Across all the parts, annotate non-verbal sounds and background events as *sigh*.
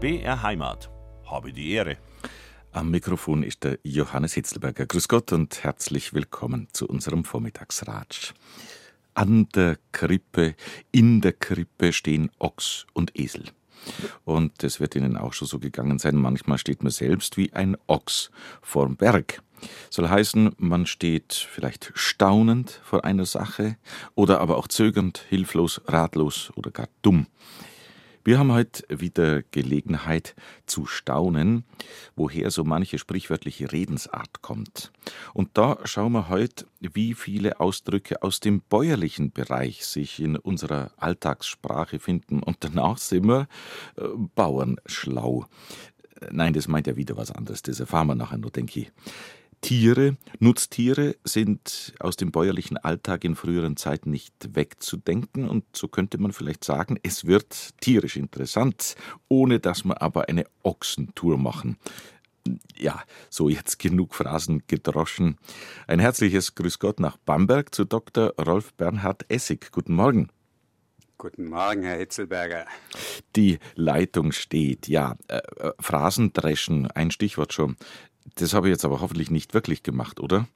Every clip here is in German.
BR Heimat. Habe die Ehre. Am Mikrofon ist der Johannes Hitzelberger. Grüß Gott und herzlich willkommen zu unserem Vormittagsratsch. An der Krippe, in der Krippe stehen Ochs und Esel. Und es wird Ihnen auch schon so gegangen sein. Manchmal steht man selbst wie ein Ochs vorm Berg. Soll heißen, man steht vielleicht staunend vor einer Sache oder aber auch zögernd, hilflos, ratlos oder gar dumm. Wir haben heute wieder Gelegenheit zu staunen, woher so manche sprichwörtliche Redensart kommt. Und da schauen wir heute, wie viele Ausdrücke aus dem bäuerlichen Bereich sich in unserer Alltagssprache finden. Und danach sind wir äh, Bauernschlau. Nein, das meint ja wieder was anderes. Das erfahren wir nachher nur, denke ich. Tiere, Nutztiere sind aus dem bäuerlichen Alltag in früheren Zeiten nicht wegzudenken und so könnte man vielleicht sagen, es wird tierisch interessant, ohne dass wir aber eine Ochsentour machen. Ja, so jetzt genug Phrasen gedroschen. Ein herzliches Grüß Gott nach Bamberg zu Dr. Rolf Bernhard Essig. Guten Morgen. Guten Morgen, Herr Hitzelberger. Die Leitung steht, ja. Äh, äh Phrasendreschen, ein Stichwort schon. Das habe ich jetzt aber hoffentlich nicht wirklich gemacht, oder?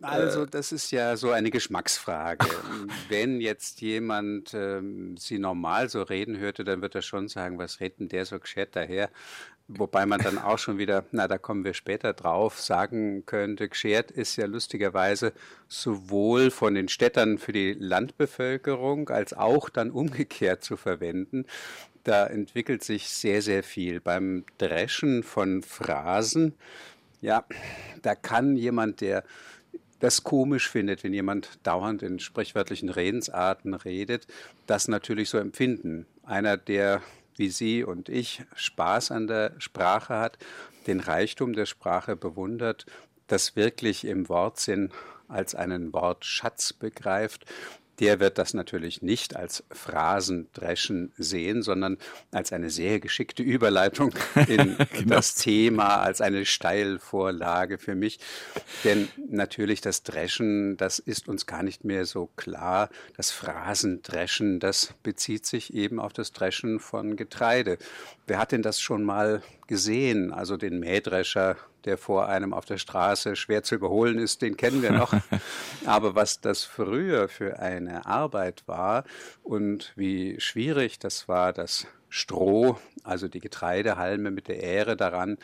Also das ist ja so eine Geschmacksfrage. *laughs* Wenn jetzt jemand ähm, Sie normal so reden hörte, dann wird er schon sagen, was redet denn der so gescheit daher? Wobei man dann auch schon wieder, na da kommen wir später drauf, sagen könnte, geschert ist ja lustigerweise sowohl von den Städtern für die Landbevölkerung als auch dann umgekehrt zu verwenden da entwickelt sich sehr, sehr viel. Beim Dreschen von Phrasen, ja, da kann jemand, der das komisch findet, wenn jemand dauernd in sprichwörtlichen Redensarten redet, das natürlich so empfinden. Einer, der wie Sie und ich Spaß an der Sprache hat, den Reichtum der Sprache bewundert, das wirklich im Wortsinn als einen Wortschatz begreift, der wird das natürlich nicht als Phrasendreschen sehen, sondern als eine sehr geschickte Überleitung *laughs* in genau. das Thema, als eine Steilvorlage für mich. Denn natürlich das Dreschen, das ist uns gar nicht mehr so klar. Das Phrasendreschen, das bezieht sich eben auf das Dreschen von Getreide. Wer hat denn das schon mal gesehen? Also den Mähdrescher der vor einem auf der Straße schwer zu überholen ist, den kennen wir noch. *laughs* Aber was das früher für eine Arbeit war und wie schwierig das war, das Stroh, also die Getreidehalme mit der Ähre daran,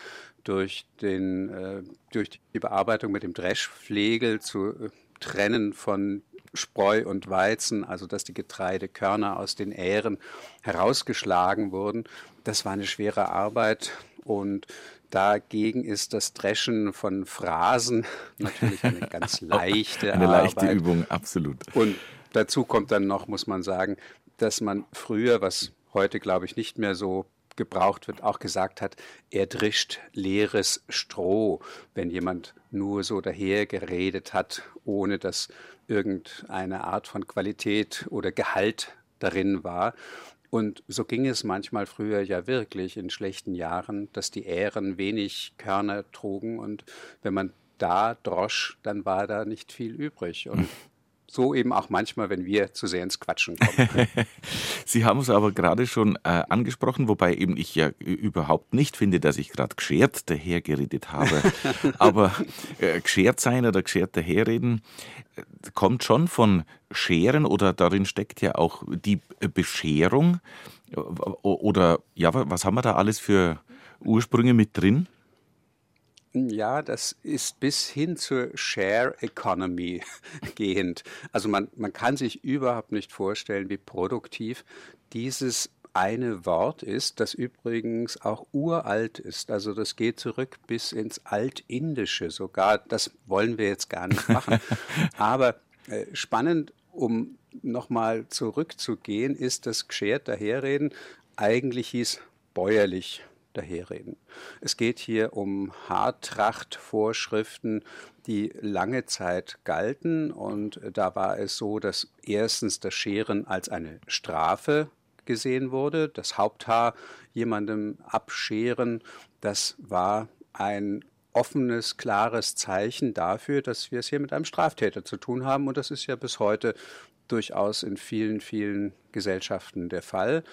durch, den, äh, durch die Bearbeitung mit dem Dreschflegel zu äh, trennen von Spreu und Weizen, also dass die Getreidekörner aus den Ähren herausgeschlagen wurden. Das war eine schwere Arbeit und Dagegen ist das Dreschen von Phrasen *laughs* natürlich eine ganz *laughs* leichte Eine Arbeit. leichte Übung, absolut. Und dazu kommt dann noch, muss man sagen, dass man früher, was heute glaube ich nicht mehr so gebraucht wird, auch gesagt hat, er drischt leeres Stroh, wenn jemand nur so daher geredet hat, ohne dass irgendeine Art von Qualität oder Gehalt darin war. Und so ging es manchmal früher ja wirklich in schlechten Jahren, dass die Ähren wenig Körner trugen und wenn man da drosch, dann war da nicht viel übrig. Und so eben auch manchmal, wenn wir zu sehr ins Quatschen kommen. *laughs* Sie haben es aber gerade schon äh, angesprochen, wobei eben ich ja überhaupt nicht finde, dass ich gerade geschert dahergeredet habe. *laughs* aber äh, geschert sein oder geschert daherreden äh, kommt schon von Scheren oder darin steckt ja auch die Bescherung. Oder ja, was haben wir da alles für Ursprünge mit drin? Ja, das ist bis hin zur Share Economy *laughs* gehend. Also man, man kann sich überhaupt nicht vorstellen, wie produktiv dieses eine Wort ist, das übrigens auch uralt ist. Also das geht zurück bis ins Altindische sogar. Das wollen wir jetzt gar nicht machen. *laughs* Aber äh, spannend, um nochmal zurückzugehen, ist das geschert daherreden eigentlich hieß bäuerlich daherreden. Es geht hier um Haartrachtvorschriften, die lange Zeit galten und da war es so, dass erstens das Scheren als eine Strafe gesehen wurde, das Haupthaar jemandem abscheren, das war ein offenes, klares Zeichen dafür, dass wir es hier mit einem Straftäter zu tun haben und das ist ja bis heute durchaus in vielen, vielen Gesellschaften der Fall.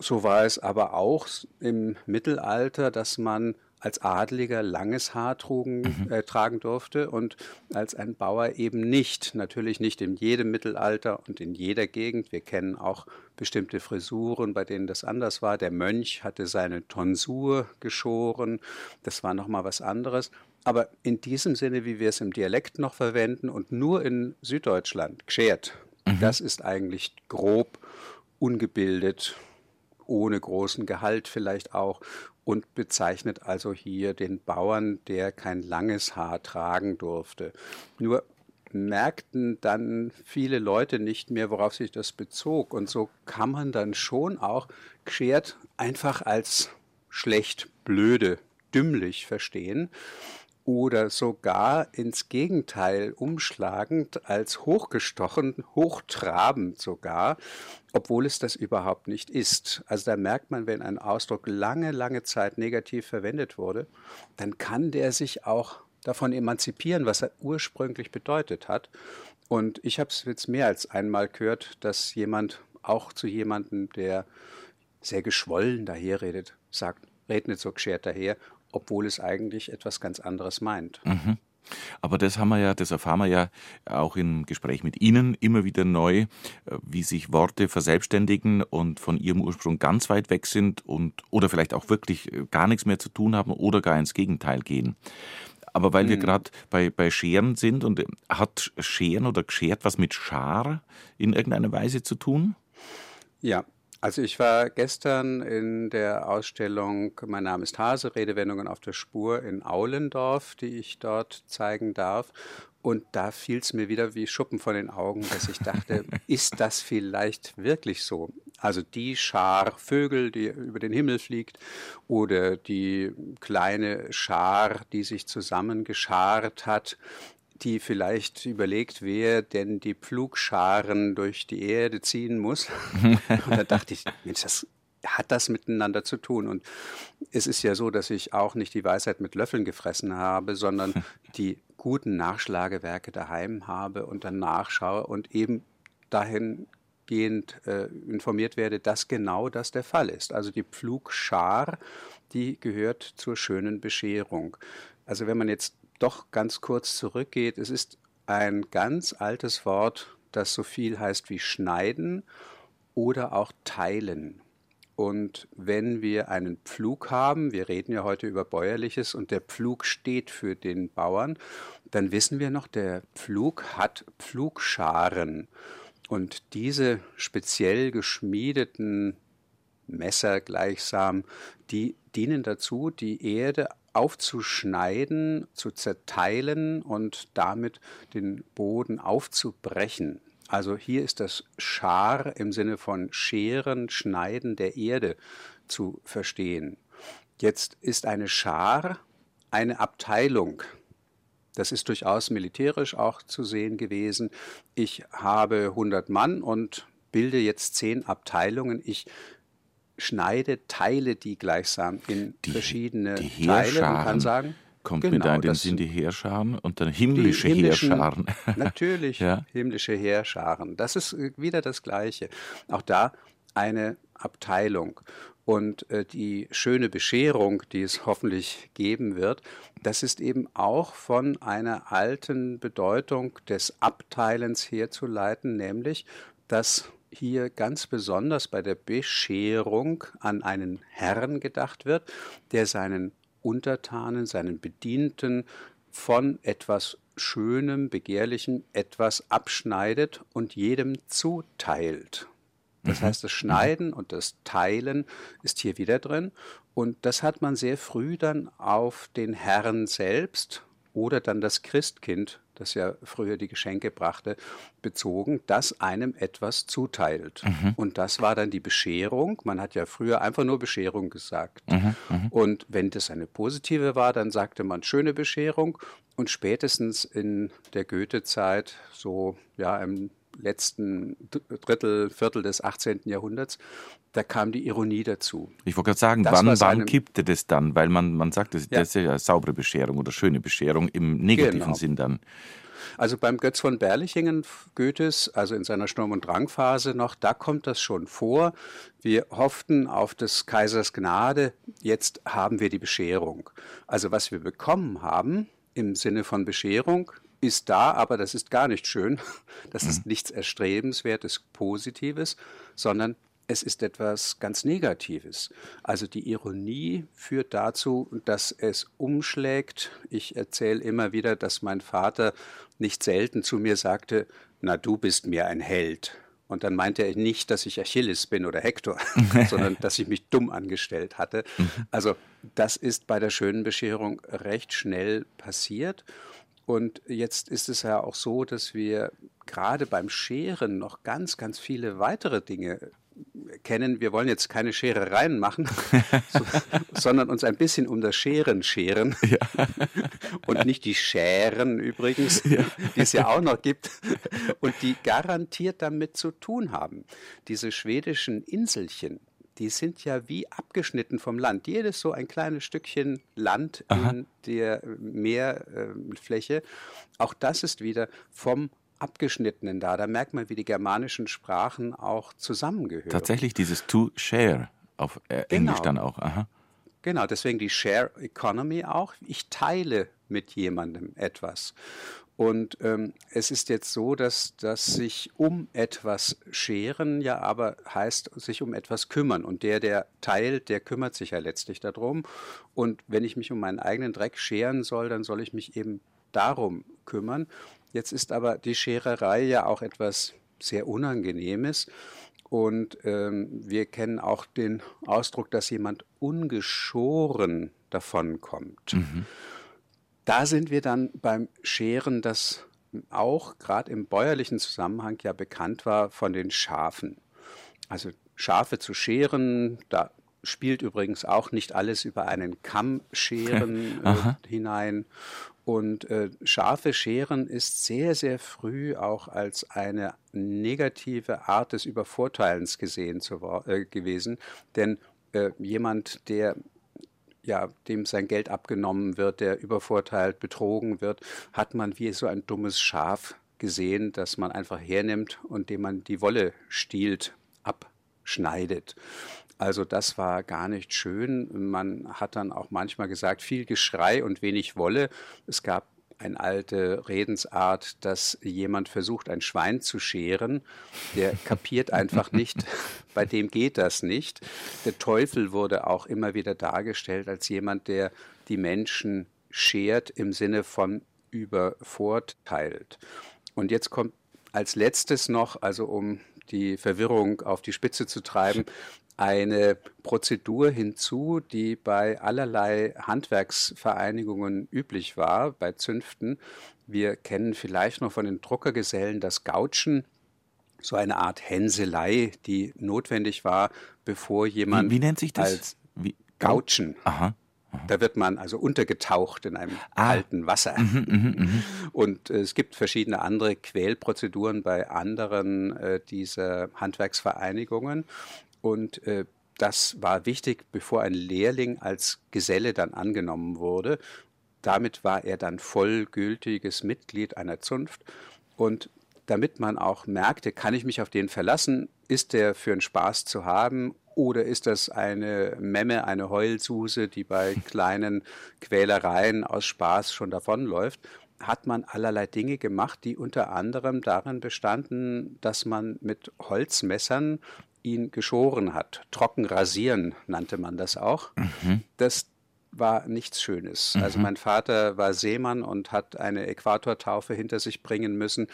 So war es aber auch im Mittelalter, dass man als Adliger langes Haar trugen, mhm. äh, tragen durfte und als ein Bauer eben nicht. Natürlich nicht in jedem Mittelalter und in jeder Gegend. Wir kennen auch bestimmte Frisuren, bei denen das anders war. Der Mönch hatte seine Tonsur geschoren. Das war nochmal was anderes. Aber in diesem Sinne, wie wir es im Dialekt noch verwenden und nur in Süddeutschland, geschert, mhm. das ist eigentlich grob, ungebildet, ohne großen Gehalt vielleicht auch und bezeichnet also hier den Bauern, der kein langes Haar tragen durfte. Nur merkten dann viele Leute nicht mehr, worauf sich das bezog. Und so kann man dann schon auch geschert einfach als schlecht, blöde, dümmlich verstehen oder sogar ins Gegenteil umschlagend als hochgestochen, hochtrabend sogar, obwohl es das überhaupt nicht ist. Also da merkt man, wenn ein Ausdruck lange, lange Zeit negativ verwendet wurde, dann kann der sich auch davon emanzipieren, was er ursprünglich bedeutet hat. Und ich habe es jetzt mehr als einmal gehört, dass jemand auch zu jemandem, der sehr geschwollen daherredet, sagt, red nicht so geschert daher obwohl es eigentlich etwas ganz anderes meint. Mhm. Aber das haben wir ja, das erfahren wir ja auch im Gespräch mit Ihnen immer wieder neu, äh, wie sich Worte verselbstständigen und von ihrem Ursprung ganz weit weg sind und oder vielleicht auch wirklich äh, gar nichts mehr zu tun haben oder gar ins Gegenteil gehen. Aber weil mhm. wir gerade bei, bei Scheren sind und äh, hat Scheren oder geschert was mit Schar in irgendeiner Weise zu tun? Ja, also ich war gestern in der Ausstellung Mein Name ist Hase, Redewendungen auf der Spur in Aulendorf, die ich dort zeigen darf. Und da fiel es mir wieder wie Schuppen von den Augen, dass ich dachte, *laughs* ist das vielleicht wirklich so? Also die Schar Vögel, die über den Himmel fliegt, oder die kleine Schar, die sich zusammengeschart hat, die vielleicht überlegt, wer denn die Pflugscharen durch die Erde ziehen muss. *laughs* und da dachte ich, Mensch, das hat das miteinander zu tun. Und es ist ja so, dass ich auch nicht die Weisheit mit Löffeln gefressen habe, sondern *laughs* die guten Nachschlagewerke daheim habe und dann nachschaue und eben dahingehend äh, informiert werde, dass genau das der Fall ist. Also die Pflugschar, die gehört zur schönen Bescherung. Also wenn man jetzt doch ganz kurz zurückgeht, es ist ein ganz altes Wort, das so viel heißt wie schneiden oder auch teilen. Und wenn wir einen Pflug haben, wir reden ja heute über bäuerliches und der Pflug steht für den Bauern, dann wissen wir noch, der Pflug hat Pflugscharen. Und diese speziell geschmiedeten Messer gleichsam, die dienen dazu, die Erde aufzuschneiden, zu zerteilen und damit den Boden aufzubrechen. Also hier ist das Schar im Sinne von Scheren, Schneiden der Erde zu verstehen. Jetzt ist eine Schar eine Abteilung. Das ist durchaus militärisch auch zu sehen gewesen. Ich habe 100 Mann und bilde jetzt zehn Abteilungen. Ich schneide, teile die gleichsam in die, verschiedene die Teile und kann sagen, kommt genau, mir da in den Sinn die Heerscharen und dann himmlische Heerscharen. *laughs* Natürlich, ja. himmlische Heerscharen. Das ist äh, wieder das Gleiche. Auch da eine Abteilung. Und äh, die schöne Bescherung, die es hoffentlich geben wird, das ist eben auch von einer alten Bedeutung des Abteilens herzuleiten, nämlich dass hier ganz besonders bei der Bescherung an einen Herrn gedacht wird, der seinen Untertanen, seinen Bedienten von etwas Schönem, Begehrlichem etwas abschneidet und jedem zuteilt. Das mhm. heißt, das Schneiden und das Teilen ist hier wieder drin. Und das hat man sehr früh dann auf den Herrn selbst oder dann das Christkind das ja früher die Geschenke brachte, bezogen, das einem etwas zuteilt. Mhm. Und das war dann die Bescherung. Man hat ja früher einfach nur Bescherung gesagt. Mhm. Mhm. Und wenn das eine positive war, dann sagte man schöne Bescherung. Und spätestens in der Goethe-Zeit, so ja im letzten Drittel, Viertel des 18. Jahrhunderts, da kam die Ironie dazu. Ich wollte gerade sagen, das wann, wann kippte das dann? Weil man, man sagt, das, ja. das ist ja saubere Bescherung oder schöne Bescherung im negativen genau. Sinn dann. Also beim Götz von Berlichingen, Goethes, also in seiner Sturm- und Drangphase noch, da kommt das schon vor. Wir hofften auf des Kaisers Gnade, jetzt haben wir die Bescherung. Also was wir bekommen haben im Sinne von Bescherung, ist da, aber das ist gar nicht schön. *laughs* Das ist mhm. nichts Erstrebenswertes, Positives, sondern es ist etwas ganz Negatives. Also die Ironie führt dazu, dass es umschlägt. Ich erzähle immer wieder, dass mein Vater nicht selten zu mir sagte, na du bist mir ein Held. Und dann meinte er nicht, dass ich Achilles bin oder Hektor, *laughs* *laughs* sondern dass ich mich dumm angestellt hatte. Mhm. Also das ist bei der schönen Bescherung recht schnell passiert. Und jetzt ist es ja auch so, dass wir gerade beim Scheren noch ganz, ganz viele weitere Dinge kennen, wir wollen jetzt keine Scherereien machen, *laughs* so, sondern uns ein bisschen um das Scheren scheren. Ja. *laughs* Und nicht die Scheren übrigens, ja. die es ja auch noch gibt und die garantiert damit zu tun haben. Diese schwedischen Inselchen, die sind ja wie abgeschnitten vom Land. Jedes so ein kleines Stückchen Land Aha. in der Meerfläche. Auch das ist wieder vom Abgeschnittenen da. Da merkt man, wie die germanischen Sprachen auch zusammengehören. Tatsächlich dieses to share auf äh, genau. Englisch dann auch. Aha. Genau, deswegen die Share Economy auch. Ich teile mit jemandem etwas. Und ähm, es ist jetzt so, dass, dass sich um etwas scheren ja aber heißt, sich um etwas kümmern. Und der, der teilt, der kümmert sich ja letztlich darum. Und wenn ich mich um meinen eigenen Dreck scheren soll, dann soll ich mich eben darum kümmern. Jetzt ist aber die Schererei ja auch etwas sehr Unangenehmes. Und ähm, wir kennen auch den Ausdruck, dass jemand ungeschoren davonkommt. Mhm. Da sind wir dann beim Scheren, das auch gerade im bäuerlichen Zusammenhang ja bekannt war von den Schafen. Also Schafe zu scheren, da spielt übrigens auch nicht alles über einen Kamm scheren *laughs* äh, hinein. Und äh, scharfe Scheren ist sehr, sehr früh auch als eine negative Art des Übervorteilens gesehen zu, äh, gewesen. Denn äh, jemand, der ja, dem sein Geld abgenommen wird, der übervorteilt, betrogen wird, hat man wie so ein dummes Schaf gesehen, das man einfach hernimmt und dem man die Wolle stiehlt, abschneidet. Also das war gar nicht schön. Man hat dann auch manchmal gesagt, viel Geschrei und wenig Wolle. Es gab eine alte Redensart, dass jemand versucht, ein Schwein zu scheren. Der *laughs* kapiert einfach nicht, *laughs* bei dem geht das nicht. Der Teufel wurde auch immer wieder dargestellt als jemand, der die Menschen schert im Sinne von übervorteilt. Und jetzt kommt als letztes noch, also um die Verwirrung auf die Spitze zu treiben, *laughs* eine Prozedur hinzu, die bei allerlei Handwerksvereinigungen üblich war, bei Zünften. Wir kennen vielleicht noch von den Druckergesellen das Gautschen, so eine Art Hänselei, die notwendig war, bevor jemand wie, wie nennt sich das? als wie? Gautschen. Aha. Da wird man also untergetaucht in einem ah. kalten Wasser. Mhm, mh, mh. Und äh, es gibt verschiedene andere Quälprozeduren bei anderen äh, dieser Handwerksvereinigungen. Und äh, das war wichtig, bevor ein Lehrling als Geselle dann angenommen wurde. Damit war er dann vollgültiges Mitglied einer Zunft. Und damit man auch merkte, kann ich mich auf den verlassen? Ist der für einen Spaß zu haben? Oder ist das eine Memme, eine Heulsuse, die bei *laughs* kleinen Quälereien aus Spaß schon davonläuft? Hat man allerlei Dinge gemacht, die unter anderem darin bestanden, dass man mit Holzmessern ihn geschoren hat. Trocken rasieren nannte man das auch. Mhm. Das war nichts Schönes. Mhm. Also mein Vater war Seemann und hat eine Äquatortaufe hinter sich bringen müssen.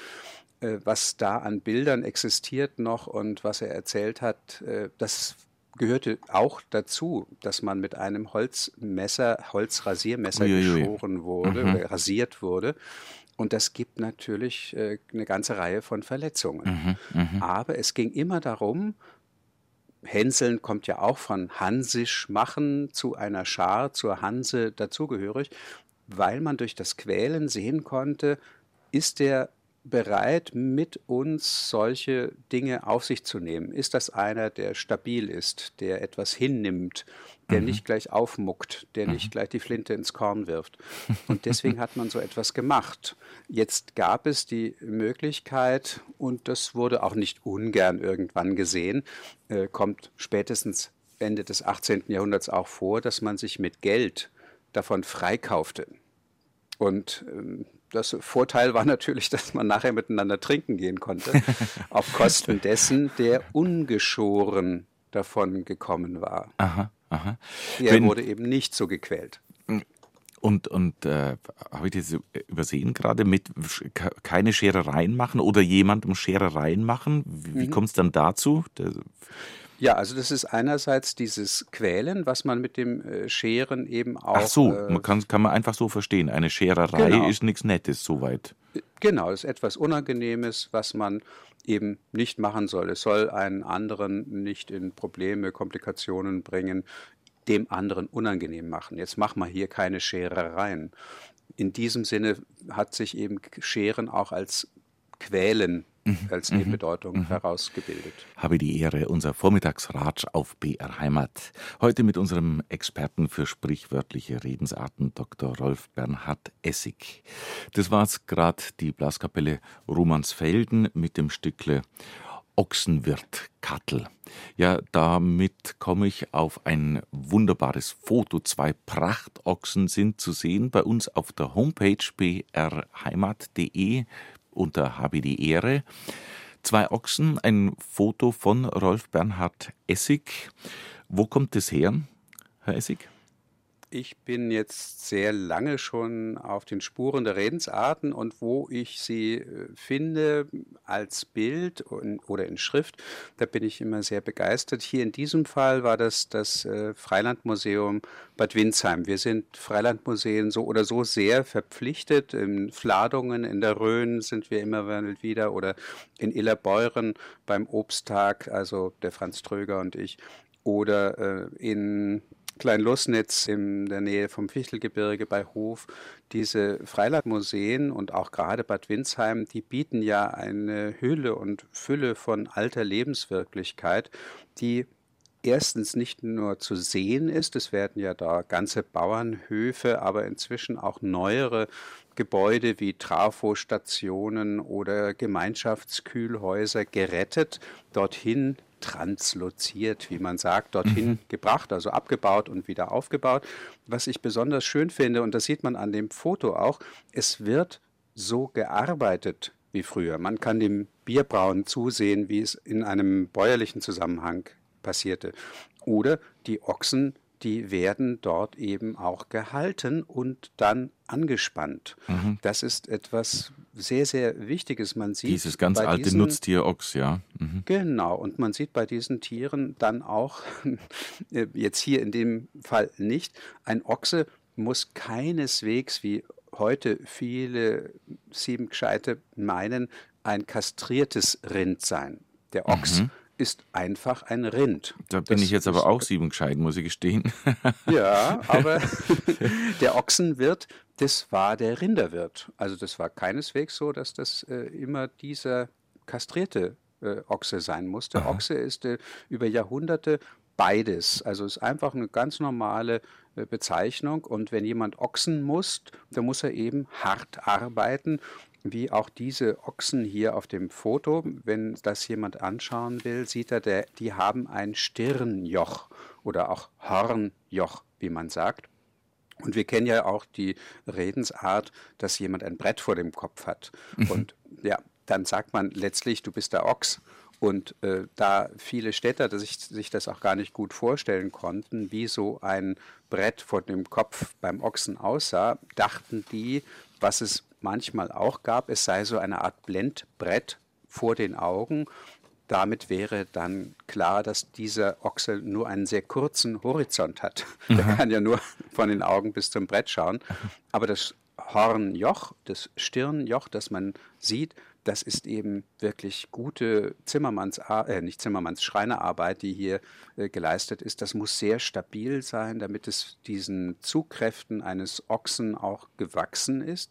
Äh, was da an Bildern existiert noch und was er erzählt hat, äh, das gehörte auch dazu, dass man mit einem Holzmesser, Holzrasiermesser Uiuiui. geschoren wurde, mhm. rasiert wurde. Und das gibt natürlich äh, eine ganze Reihe von Verletzungen. Mhm, mh. Aber es ging immer darum, Hänseln kommt ja auch von Hansisch machen zu einer Schar, zur Hanse dazugehörig, weil man durch das Quälen sehen konnte, ist der bereit, mit uns solche Dinge auf sich zu nehmen? Ist das einer, der stabil ist, der etwas hinnimmt, der mhm. nicht gleich aufmuckt, der mhm. nicht gleich die Flinte ins Korn wirft? *laughs* Und deswegen hat man so etwas gemacht. Jetzt gab es die Möglichkeit, und das wurde auch nicht ungern irgendwann gesehen, äh, kommt spätestens Ende des 18. Jahrhunderts auch vor, dass man sich mit Geld davon freikaufte. Und ähm, das Vorteil war natürlich, dass man nachher miteinander trinken gehen konnte, *laughs* auf Kosten dessen, der ungeschoren davon gekommen war. Aha, aha. Er Wenn, wurde eben nicht so gequält. Und, und äh, habe ich das übersehen gerade mit keine Scherereien machen oder jemandem Scherereien machen? Wie, mhm. kommt es dann dazu? Ja, also das ist einerseits dieses Quälen, was man mit dem äh, Scheren eben auch. Ach so, äh, man kann, kann man einfach so verstehen. Eine Schererei genau. ist nichts Nettes, soweit. Genau, das ist etwas Unangenehmes, was man eben nicht machen soll. Es soll einen anderen nicht in Probleme, Komplikationen bringen, dem anderen unangenehm machen. Jetzt mach mal hier keine Scherereien. In diesem Sinne hat sich eben Scheren auch als Quälen mhm. als mhm. Nebenbedeutung mhm. herausgebildet. Habe die Ehre, unser Vormittagsratsch auf BR Heimat. Heute mit unserem Experten für sprichwörtliche Redensarten, Dr. Rolf Bernhard Essig. Das war jetzt gerade die Blaskapelle Romansfelden mit dem Stückle Ochsenwirt Kattel. Ja, damit komme ich auf ein wunderbares Foto. Zwei Prachtochsen sind zu sehen bei uns auf der Homepage brheimat.de unter Habe die Ehre. Zwei Ochsen, ein Foto von Rolf Bernhard Essig. Wo kommt es her, Herr Essig? Ich bin jetzt sehr lange schon auf den Spuren der Redensarten und wo ich sie äh, finde als Bild oder in Schrift, da bin ich immer sehr begeistert. Hier in diesem Fall war das das äh, Freilandmuseum Bad Windsheim. Wir sind Freilandmuseen so oder so sehr verpflichtet. In Fladungen in der Rhön sind wir immer wieder oder in Illerbeuren beim Obsttag, also der Franz Tröger und ich oder äh, in Klein-Lussnitz in der Nähe vom Fichtelgebirge bei Hof, diese Freilandmuseen und auch gerade Bad Windsheim, die bieten ja eine Hülle und Fülle von alter Lebenswirklichkeit, die erstens nicht nur zu sehen ist, es werden ja da ganze Bauernhöfe, aber inzwischen auch neuere Gebäude wie Trafostationen oder Gemeinschaftskühlhäuser gerettet, dorthin transloziert, wie man sagt, dorthin mhm. gebracht, also abgebaut und wieder aufgebaut. Was ich besonders schön finde, und das sieht man an dem Foto auch, es wird so gearbeitet wie früher. Man kann dem Bierbrauen zusehen, wie es in einem bäuerlichen Zusammenhang passierte. Oder die Ochsen die werden dort eben auch gehalten und dann angespannt. Mhm. Das ist etwas sehr, sehr Wichtiges. Man sieht Dieses ganz alte diesen, Nutztier Ochs, ja. Mhm. Genau, und man sieht bei diesen Tieren dann auch, *laughs* jetzt hier in dem Fall nicht, ein Ochse muss keineswegs, wie heute viele Siebengescheite meinen, ein kastriertes Rind sein. Der Ochs mhm ist einfach ein Rind. Da bin das ich jetzt aber auch sieben gescheit, muss ich gestehen. *laughs* Ja, aber *laughs* der Ochsenwirt, das war der Rinderwirt. Also das war keineswegs so, dass das äh, immer dieser kastrierte äh, Ochse sein musste. Aha. Ochse ist äh, über Jahrhunderte beides. Also es ist einfach eine ganz normale äh, Bezeichnung. Und wenn jemand Ochsen muss, dann muss er eben hart arbeiten wie auch diese Ochsen hier auf dem Foto. Wenn das jemand anschauen will, sieht er, der, die haben ein Stirnjoch oder auch Hornjoch, wie man sagt. Und wir kennen ja auch die Redensart, dass jemand ein Brett vor dem Kopf hat. Mhm. Und ja, dann sagt man letztlich, du bist der Ochs. Und äh, da viele Städter sich, sich das auch gar nicht gut vorstellen konnten, wie so ein Brett vor dem Kopf beim Ochsen aussah, dachten die, was es manchmal auch gab, es sei so eine Art Blendbrett vor den Augen. Damit wäre dann klar, dass dieser Ochse nur einen sehr kurzen Horizont hat. Mhm. Der kann ja nur von den Augen bis zum Brett schauen. Aber das Hornjoch, das Stirnjoch, das man sieht, das ist eben wirklich gute Zimmermanns, äh, nicht Zimmermanns, Schreinerarbeit, die hier äh, geleistet ist. Das muss sehr stabil sein, damit es diesen Zugkräften eines Ochsen auch gewachsen ist.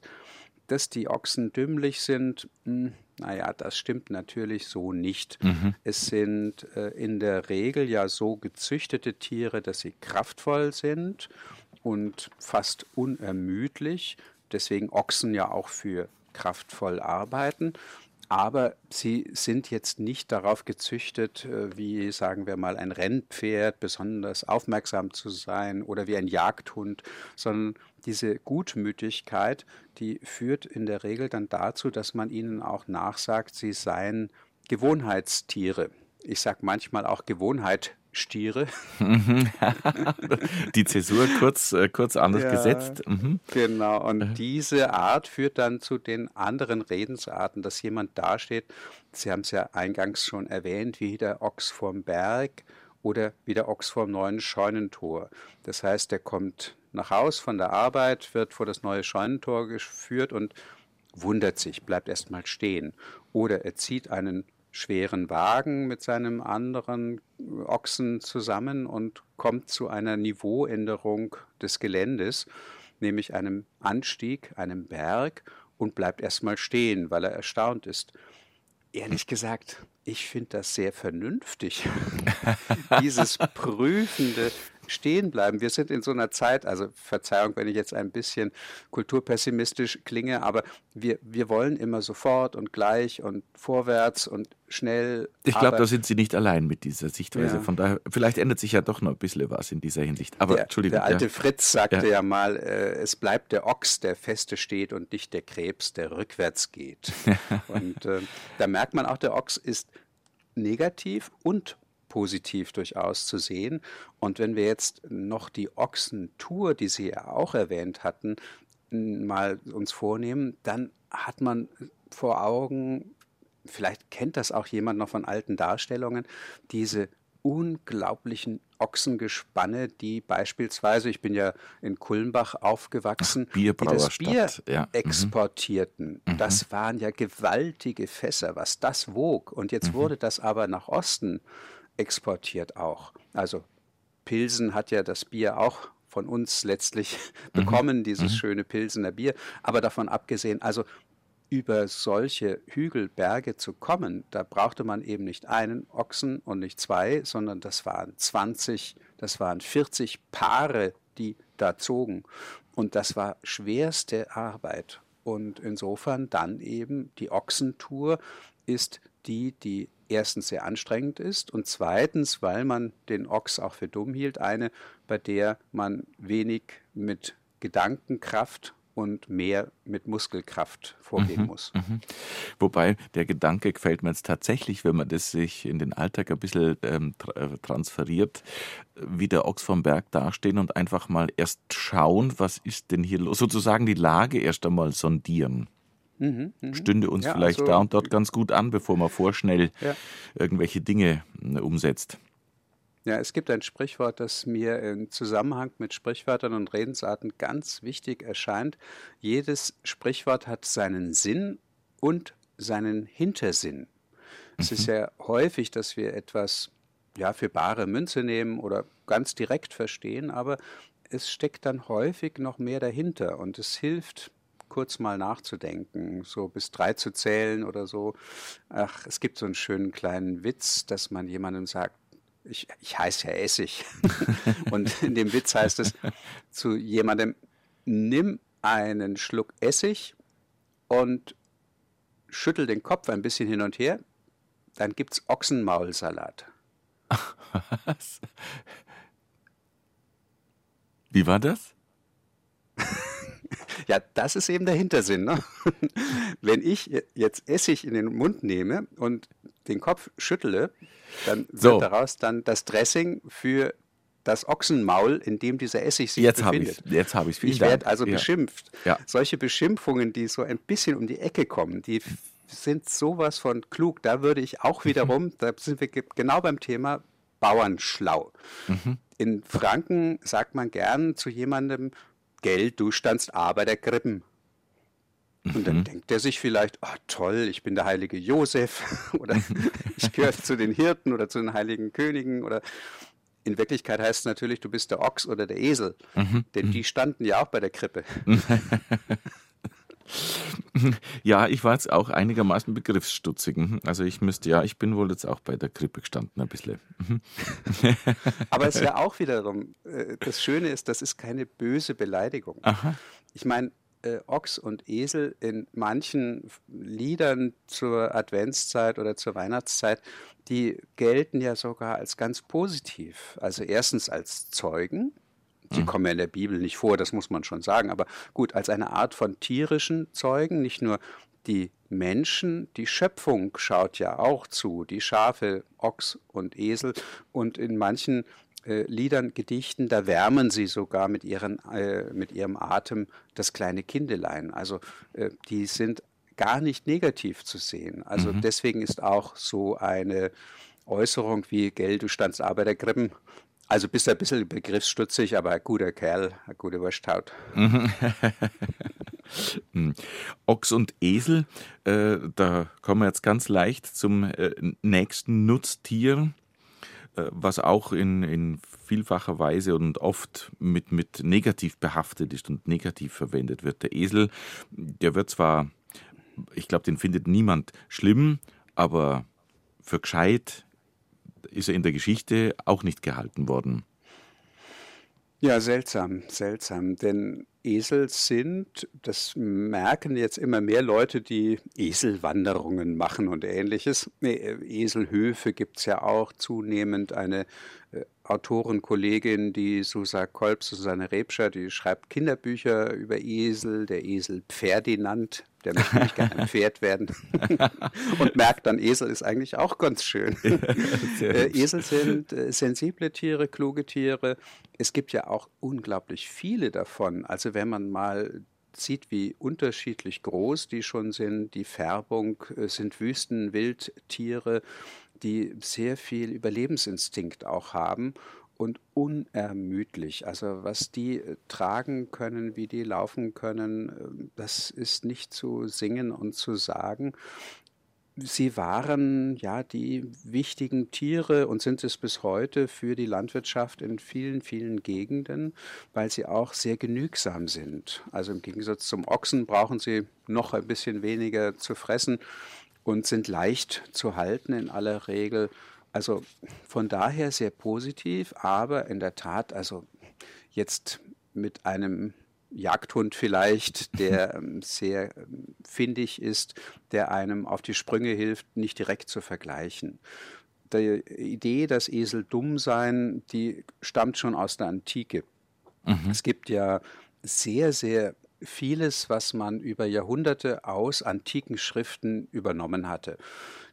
Dass die Ochsen dümmlich sind, hm, naja, das stimmt natürlich so nicht. Mhm. Es sind äh, in der Regel ja so gezüchtete Tiere, dass sie kraftvoll sind und fast unermüdlich. Deswegen Ochsen ja auch für kraftvoll arbeiten. Aber sie sind jetzt nicht darauf gezüchtet, äh, wie sagen wir mal ein Rennpferd, besonders aufmerksam zu sein oder wie ein Jagdhund, sondern diese Gutmütigkeit, die führt in der Regel dann dazu, dass man ihnen auch nachsagt, sie seien Gewohnheitstiere. Ich sage manchmal auch Gewohnheit Stiere. *laughs* Die Zäsur kurz, äh, kurz anders ja, gesetzt. Mhm. Genau, und diese Art führt dann zu den anderen Redensarten, dass jemand dasteht, Sie haben es ja eingangs schon erwähnt, wie der Ochs vorm Berg oder wie der Ochs vorm neuen Scheunentor. Das heißt, der kommt nach Haus von der Arbeit, wird vor das neue Scheunentor geführt und wundert sich, bleibt erstmal stehen. Oder er zieht einen schweren Wagen mit seinem anderen Ochsen zusammen und kommt zu einer Niveauänderung des Geländes, nämlich einem Anstieg, einem Berg und bleibt erstmal stehen, weil er erstaunt ist. Ehrlich gesagt, ich finde das sehr vernünftig. *laughs* Dieses prüfende, stehen bleiben. Wir sind in so einer Zeit, also Verzeihung, wenn ich jetzt ein bisschen kulturpessimistisch klinge, aber wir, wir wollen immer sofort und gleich und vorwärts und schnell. Ich glaube, da sind Sie nicht allein mit dieser Sichtweise. Ja. Von daher, vielleicht ändert sich ja doch noch ein bisschen was in dieser Hinsicht. Aber der, Entschuldigung. Der alte ja. Fritz sagte ja, ja mal, äh, es bleibt der Ochs, der feste steht und nicht der Krebs, der rückwärts geht. *laughs* und äh, da merkt man auch, der Ochs ist negativ und positiv durchaus zu sehen. Und wenn wir jetzt noch die Ochsentour, die Sie ja auch erwähnt hatten, mal uns vornehmen, dann hat man vor Augen, vielleicht kennt das auch jemand noch von alten Darstellungen, diese unglaublichen Ochsengespanne, die beispielsweise, ich bin ja in Kulmbach aufgewachsen, Ach, die das Bier ja. Mhm. exportierten. Mhm. Das waren ja gewaltige Fässer, was das wog. Und jetzt mhm. wurde das aber nach Osten exportiert auch. Also Pilsen hat ja das Bier auch von uns letztlich *laughs* mhm. bekommen, dieses mhm. schöne Pilsener Bier. Aber davon abgesehen, also über solche Hügelberge zu kommen, da brauchte man eben nicht einen Ochsen und nicht zwei, sondern das waren 20, das waren 40 Paare, die da zogen. Und das war schwerste Arbeit. Und insofern dann eben die Ochsentour ist die, die erstens sehr anstrengend ist und zweitens, weil man den Ochs auch für dumm hielt, eine, bei der man wenig mit Gedankenkraft und mehr mit Muskelkraft vorgehen mhm, muss. Mhm. Wobei der Gedanke gefällt mir jetzt tatsächlich, wenn man das sich in den Alltag ein bisschen ähm, äh, transferiert, wie der Ochs vom Berg dastehen und einfach mal erst schauen, was ist denn hier los, sozusagen die Lage erst einmal sondieren. Mhm, mh. Stünde uns ja, vielleicht also, da und dort ganz gut an, bevor man vorschnell ja. irgendwelche Dinge äh, umsetzt. Ja, es gibt ein Sprichwort, das mir im Zusammenhang mit Sprichwörtern und Redensarten ganz wichtig erscheint. Jedes Sprichwort hat seinen Sinn und seinen Hintersinn. Mhm. Es ist mhm. ja häufig, dass wir etwas ja, für bare Münze nehmen oder ganz direkt verstehen, aber es steckt dann häufig noch mehr dahinter und es hilft kurz mal nachzudenken, so bis drei zu zählen oder so. Ach, es gibt so einen schönen kleinen Witz, dass man jemandem sagt, ich, ich heiße ja Essig. *laughs* Und in dem Witz heißt es zu jemandem, nimm einen Schluck Essig und schüttel den Kopf ein bisschen hin und her, dann gibt es Ochsenmaulsalat. *laughs* Was? Wie war das? *laughs* Ja, das ist eben der Hintersinn. Ne? *laughs* Wenn ich jetzt Essig in den Mund nehme und den Kopf schüttle, dann so. wird daraus dann das Dressing für das Ochsenmaul, in dem dieser Essig sich jetzt befindet. Hab ich, jetzt habe ich es. Ich werde also ja. beschimpft. Ja. Solche Beschimpfungen, die so ein bisschen um die Ecke kommen, die sind sowas von klug. Da würde ich auch wiederum, da sind wir genau beim Thema Bauernschlau. Mhm. In Franken sagt man gern zu jemandem, Geld, du standst A bei der Krippen. Und dann mhm. denkt er sich vielleicht, oh toll, ich bin der heilige Josef *laughs* oder ich gehöre zu den Hirten oder zu den heiligen Königen oder in Wirklichkeit heißt es natürlich, du bist der Ochs oder der Esel, mhm. denn mhm. die standen ja auch bei der Krippe. *laughs* *laughs* Ja, ich war jetzt auch einigermaßen begriffsstutzig. Mhm. Also ich müsste, ja, ich bin wohl jetzt auch bei der Krippe gestanden ein bisschen. Mhm. *laughs* Aber es ist ja auch wiederum, äh, das Schöne ist, das ist keine böse Beleidigung. Aha. Ich meine, äh, Ochs und Esel in manchen Liedern zur Adventszeit oder zur Weihnachtszeit, die gelten ja sogar als ganz positiv. Also erstens als Zeugen, die mhm. kommen ja in der Bibel nicht vor, das muss man schon sagen, aber gut, als eine Art von tierischen Zeugen, nicht nur die Menschen, die Schöpfung schaut ja auch zu, die Schafe, Ochs und Esel und in manchen äh, Liedern, Gedichten, da wärmen sie sogar mit, ihren, äh, mit ihrem Atem das kleine Kindelein. Also äh, die sind gar nicht negativ zu sehen. Also mhm. deswegen ist auch so eine Äußerung wie, gell, du standst Arbeiterkrippen, also bist du ein bisschen begriffsstutzig, aber ein guter Kerl, eine gute Wursthaut. Hm. *laughs* Ochs und Esel, äh, da kommen wir jetzt ganz leicht zum äh, nächsten Nutztier. Äh, was auch in, in vielfacher Weise und oft mit, mit negativ behaftet ist und negativ verwendet wird. Der Esel, der wird zwar, ich glaube, den findet niemand schlimm, aber für gescheit ist er in der Geschichte auch nicht gehalten worden. Ja, seltsam, seltsam, denn Esel sind, das merken jetzt immer mehr Leute, die Eselwanderungen machen und ähnliches. Eselhöfe gibt es ja auch zunehmend. Eine äh, Autorenkollegin, die Susa Kolb, Susanne Rebscher, die schreibt Kinderbücher über Esel, der Esel Pferdinant, der möchte nicht gerne ein Pferd werden *laughs* und merkt dann, Esel ist eigentlich auch ganz schön. *laughs* äh, Esel sind äh, sensible Tiere, kluge Tiere. Es gibt ja auch unglaublich viele davon. Also wenn man mal sieht, wie unterschiedlich groß die schon sind, die Färbung äh, sind Wüstenwildtiere die sehr viel Überlebensinstinkt auch haben und unermüdlich. Also was die äh, tragen können, wie die laufen können, äh, das ist nicht zu singen und zu sagen. Sie waren ja die wichtigen Tiere und sind es bis heute für die Landwirtschaft in vielen, vielen Gegenden, weil sie auch sehr genügsam sind. Also im Gegensatz zum Ochsen brauchen sie noch ein bisschen weniger zu fressen und sind leicht zu halten in aller Regel. Also von daher sehr positiv, aber in der Tat, also jetzt mit einem Jagdhund vielleicht, der *laughs* ähm, sehr ähm, findig ist, der einem auf die Sprünge hilft, nicht direkt zu vergleichen. Die Idee, dass Esel dumm seien, die stammt schon aus der Antike. Mhm. Es gibt ja sehr, sehr vieles, was man über Jahrhunderte aus antiken Schriften übernommen hatte.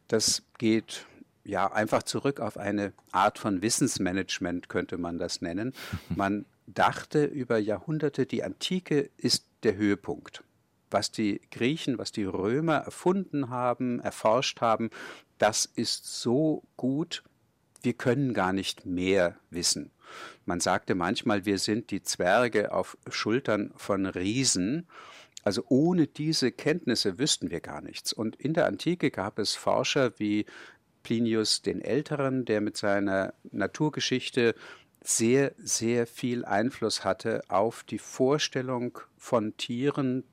Das geht ja einfach zurück auf eine Art von Wissensmanagement, könnte man das nennen. Man dachte über Jahrhunderte, die Antike ist der Höhepunkt. Was die Griechen, was die Römer erfunden haben, erforscht haben, das ist so gut, wir können gar nicht mehr wissen. Man sagte manchmal, wir sind die Zwerge auf Schultern von Riesen. Also ohne diese Kenntnisse wüssten wir gar nichts. Und in der Antike gab es Forscher wie Plinius den Älteren, der mit seiner Naturgeschichte sehr, sehr viel Einfluss hatte auf die Vorstellung von Tieren,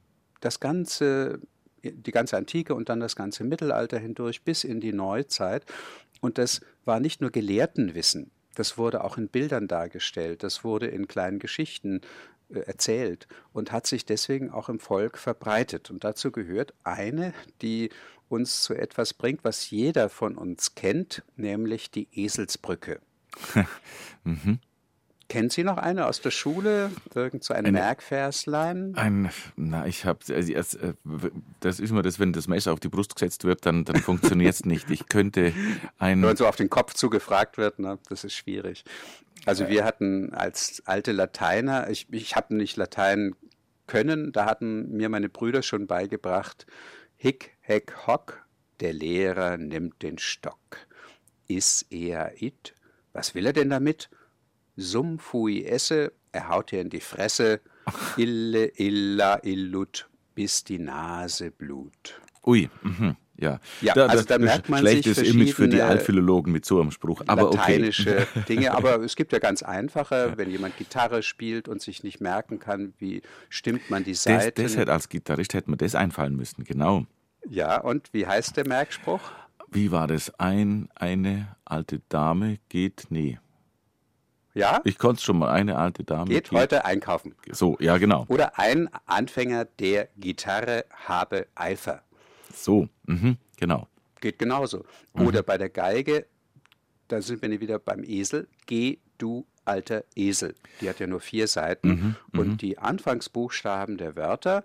das ganze, die ganze Antike und dann das ganze Mittelalter hindurch bis in die Neuzeit. Und das war nicht nur Gelehrtenwissen, das wurde auch in Bildern dargestellt, das wurde in kleinen Geschichten äh, erzählt und hat sich deswegen auch im Volk verbreitet. Und dazu gehört eine, die uns zu etwas bringt, was jeder von uns kennt, nämlich die Eselsbrücke. *laughs* mhm. Kennen Sie noch eine aus der Schule? Irgend so ein eine, Merkverslein? Ein, na, ich habe, also, äh, das ist immer das, wenn das Messer auf die Brust gesetzt wird, dann, dann funktioniert es *laughs* nicht. Ich könnte ein. Wenn so auf den Kopf zugefragt wird, ne, das ist schwierig. Also wir hatten als alte Lateiner, ich, ich habe nicht Latein können, da hatten mir meine Brüder schon beigebracht, Hick, Heck, Hock, der Lehrer nimmt den Stock. Is er it? Was will er denn damit? Sum fui esse, er haut dir in die Fresse, *laughs* ille illa illut, bis die Nase blut. Ui, mhm. ja. Ja, da, also da merkt man schlechtes sich Image für die Altphilologen mit so einem Spruch. Aber lateinische okay. *laughs* Dinge. Aber es gibt ja ganz einfache, wenn jemand Gitarre spielt und sich nicht merken kann, wie stimmt man die Seiten. Das, das hätte als Gitarrist hätte man das einfallen müssen, genau. Ja, und wie heißt der Merkspruch? Wie war das? Ein, eine alte Dame geht, nee. Ja? Ich konnte schon mal, eine alte Dame geht, geht heute einkaufen. So, ja, genau. Oder ein Anfänger der Gitarre habe Eifer. So, mhm, genau. Geht genauso. Mhm. Oder bei der Geige, da sind wir wieder beim Esel. Geh, du alter Esel. Die hat ja nur vier Seiten. Mhm, mhm. und die Anfangsbuchstaben der Wörter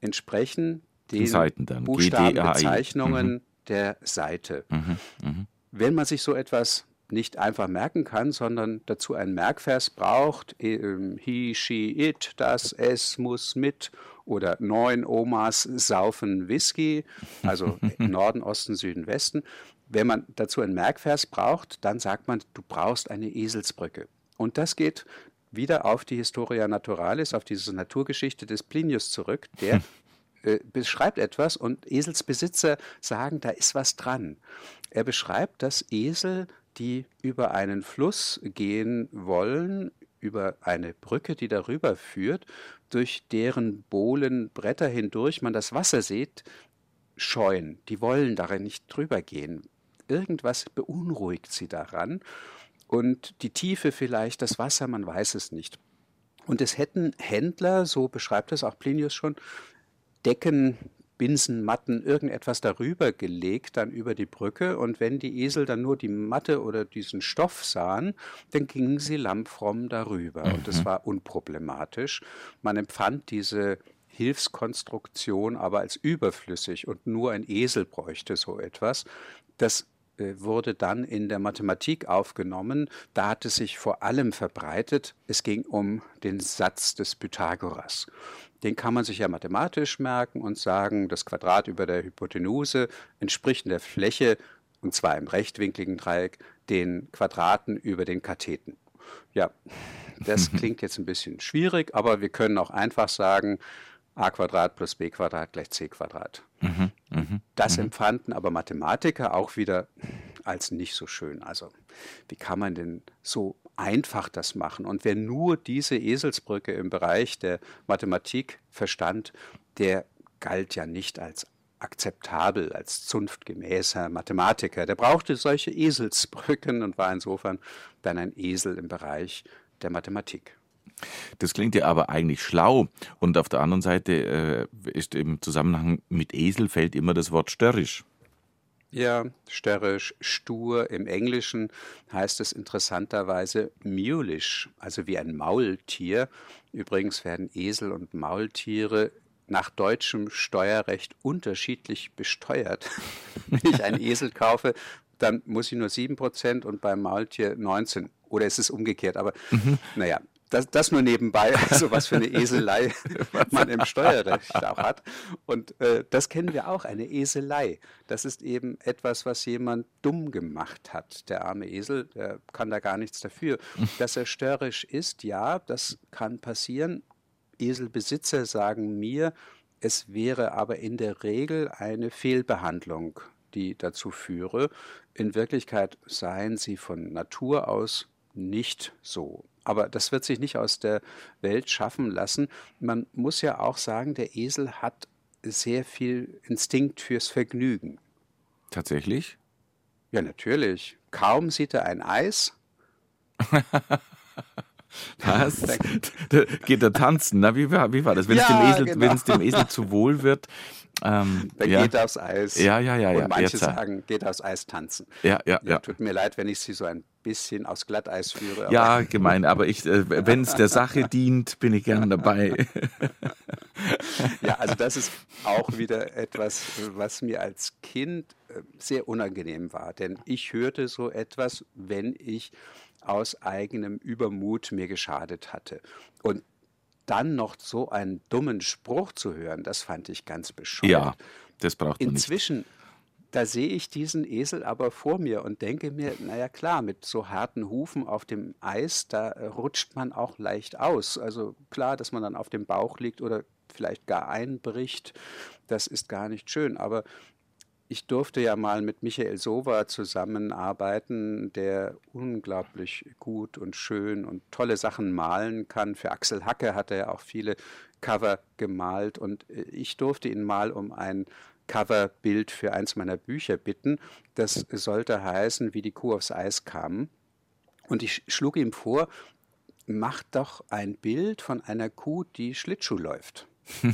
entsprechen den Seiten dann. Buchstaben, Bezeichnungen mhm. der Seite. Mhm, mh. Wenn man sich so etwas nicht einfach merken kann, sondern dazu einen Merkvers braucht, ähm, he, she, it, das, es, muss, mit oder neun Omas saufen Whisky, also *laughs* Norden, Osten, Süden, Westen. Wenn man dazu einen Merkvers braucht, dann sagt man, du brauchst eine Eselsbrücke. Und das geht wieder auf die Historia Naturalis, auf diese Naturgeschichte des Plinius zurück, der äh, beschreibt etwas und Eselsbesitzer sagen, da ist was dran. Er beschreibt, dass Esel, die über einen Fluss gehen wollen, über eine Brücke, die darüber führt, durch deren Bohlen Bretter hindurch man das Wasser sieht, scheuen. Die wollen darin nicht drüber gehen. Irgendwas beunruhigt sie daran. Und die Tiefe vielleicht, das Wasser, man weiß es nicht. Und es hätten Händler, so beschreibt es auch Plinius schon, Decken, Binsenmatten, irgendetwas darüber gelegt, dann über die Brücke. Und wenn die Esel dann nur die Matte oder diesen Stoff sahen, dann gingen sie lammfromm darüber. Mhm. Und das war unproblematisch. Man empfand diese Hilfskonstruktion aber als überflüssig und nur ein Esel bräuchte so etwas. Das wurde dann in der Mathematik aufgenommen. Da hat es sich vor allem verbreitet. Es ging um den Satz des Pythagoras. Den kann man sich ja mathematisch merken und sagen, das Quadrat über der Hypotenuse entspricht in der Fläche, und zwar im rechtwinkligen Dreieck, den Quadraten über den Katheten. Ja, das *laughs* klingt jetzt ein bisschen schwierig, aber wir können auch einfach sagen, a Quadrat plus b Quadrat gleich c Quadrat. Mhm, mh, das mh. empfanden aber Mathematiker auch wieder als nicht so schön. Also wie kann man denn so einfach das machen? Und wer nur diese Eselsbrücke im Bereich der Mathematik verstand, der galt ja nicht als akzeptabel, als zunftgemäßer Mathematiker. Der brauchte solche Eselsbrücken und war insofern dann ein Esel im Bereich der Mathematik. Das klingt ja aber eigentlich schlau. Und auf der anderen Seite äh, ist im Zusammenhang mit Esel fällt immer das Wort störrisch. Ja, störrisch, stur. Im Englischen heißt es interessanterweise mulish, also wie ein Maultier. Übrigens werden Esel und Maultiere nach deutschem Steuerrecht unterschiedlich besteuert. *laughs* Wenn ich einen Esel kaufe, dann muss ich nur 7% und beim Maultier 19%. Oder ist es umgekehrt? Aber mhm. naja, das, das nur nebenbei, also was für eine *laughs* Eselei man im Steuerrecht auch hat. Und äh, das kennen wir auch, eine Eselei. Das ist eben etwas, was jemand dumm gemacht hat. Der arme Esel, der kann da gar nichts dafür. *laughs* Dass er störrisch ist, ja, das kann passieren. Eselbesitzer sagen mir, es wäre aber in der Regel eine Fehlbehandlung, die dazu führe. In Wirklichkeit seien sie von Natur aus nicht so. Aber das wird sich nicht aus der Welt schaffen lassen. Man muss ja auch sagen, der Esel hat sehr viel Instinkt fürs Vergnügen. Tatsächlich? Ja, natürlich. Kaum sieht er ein Eis. *laughs* Was? Geht er tanzen? Na, wie war, wie war das? Wenn, ja, es dem Esel, genau. wenn es dem Esel zu wohl wird, ähm, *laughs* Dann ja. geht aufs Eis. Ja, ja, ja. Und manche jetzt, sagen, geht aufs Eis tanzen. Ja, ja, ja. Tut mir leid, wenn ich sie so ein bisschen aufs Glatteis führe. Ja, gemein, aber ich, äh, wenn es der Sache dient, bin ich gerne dabei. *laughs* ja, also das ist auch wieder etwas, was mir als Kind äh, sehr unangenehm war. Denn ich hörte so etwas, wenn ich aus eigenem Übermut mir geschadet hatte. Und dann noch so einen dummen Spruch zu hören, das fand ich ganz bescheuert. Ja, das braucht man Inzwischen, nicht. Da sehe ich diesen Esel aber vor mir und denke mir, naja klar, mit so harten Hufen auf dem Eis, da rutscht man auch leicht aus. Also klar, dass man dann auf dem Bauch liegt oder vielleicht gar einbricht, das ist gar nicht schön. Aber ich durfte ja mal mit Michael Sova zusammenarbeiten, der unglaublich gut und schön und tolle Sachen malen kann. Für Axel Hacke hat er auch viele Cover gemalt und äh, ich durfte ihn mal um ein Coverbild für eins meiner Bücher bitten. Das sollte heißen, wie die Kuh aufs Eis kam. Und ich schlug ihm vor, mach doch ein Bild von einer Kuh, die Schlittschuh läuft. *laughs*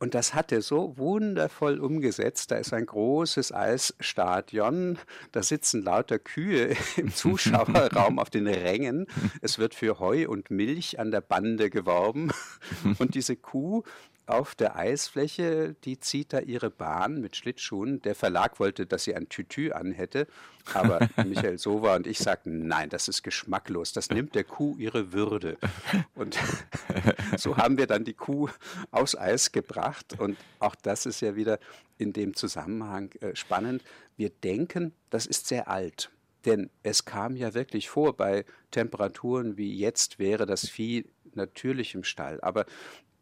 Und das hat er so wundervoll umgesetzt. Da ist ein großes Eisstadion. Da sitzen lauter Kühe *laughs* im Zuschauerraum auf den Rängen. Es wird für Heu und Milch an der Bande geworben. *laughs* Und diese Kuh auf der Eisfläche, die zieht da ihre Bahn mit Schlittschuhen. Der Verlag wollte, dass sie ein Tütü anhätte, aber *laughs* Michael Sova und ich sagten, nein, das ist geschmacklos, das nimmt der Kuh ihre Würde. Und *laughs* so haben wir dann die Kuh aus Eis gebracht und auch das ist ja wieder in dem Zusammenhang äh, spannend. Wir denken, das ist sehr alt. Denn es kam ja wirklich vor, bei Temperaturen wie jetzt wäre das Vieh natürlich im Stall. Aber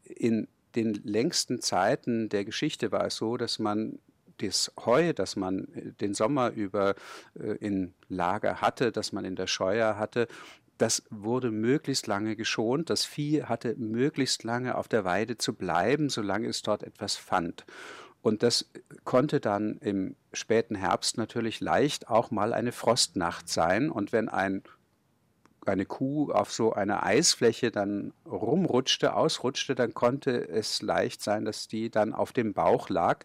in den längsten Zeiten der Geschichte war es so, dass man das Heu, das man äh, den Sommer über äh, in Lager hatte, das man in der Scheuer hatte, das wurde möglichst lange geschont. Das Vieh hatte möglichst lange auf der Weide zu bleiben, solange es dort etwas fand. Und das konnte dann im späten Herbst natürlich leicht auch mal eine Frostnacht sein. Und wenn ein eine Kuh auf so einer Eisfläche dann rumrutschte, ausrutschte, dann konnte es leicht sein, dass die dann auf dem Bauch lag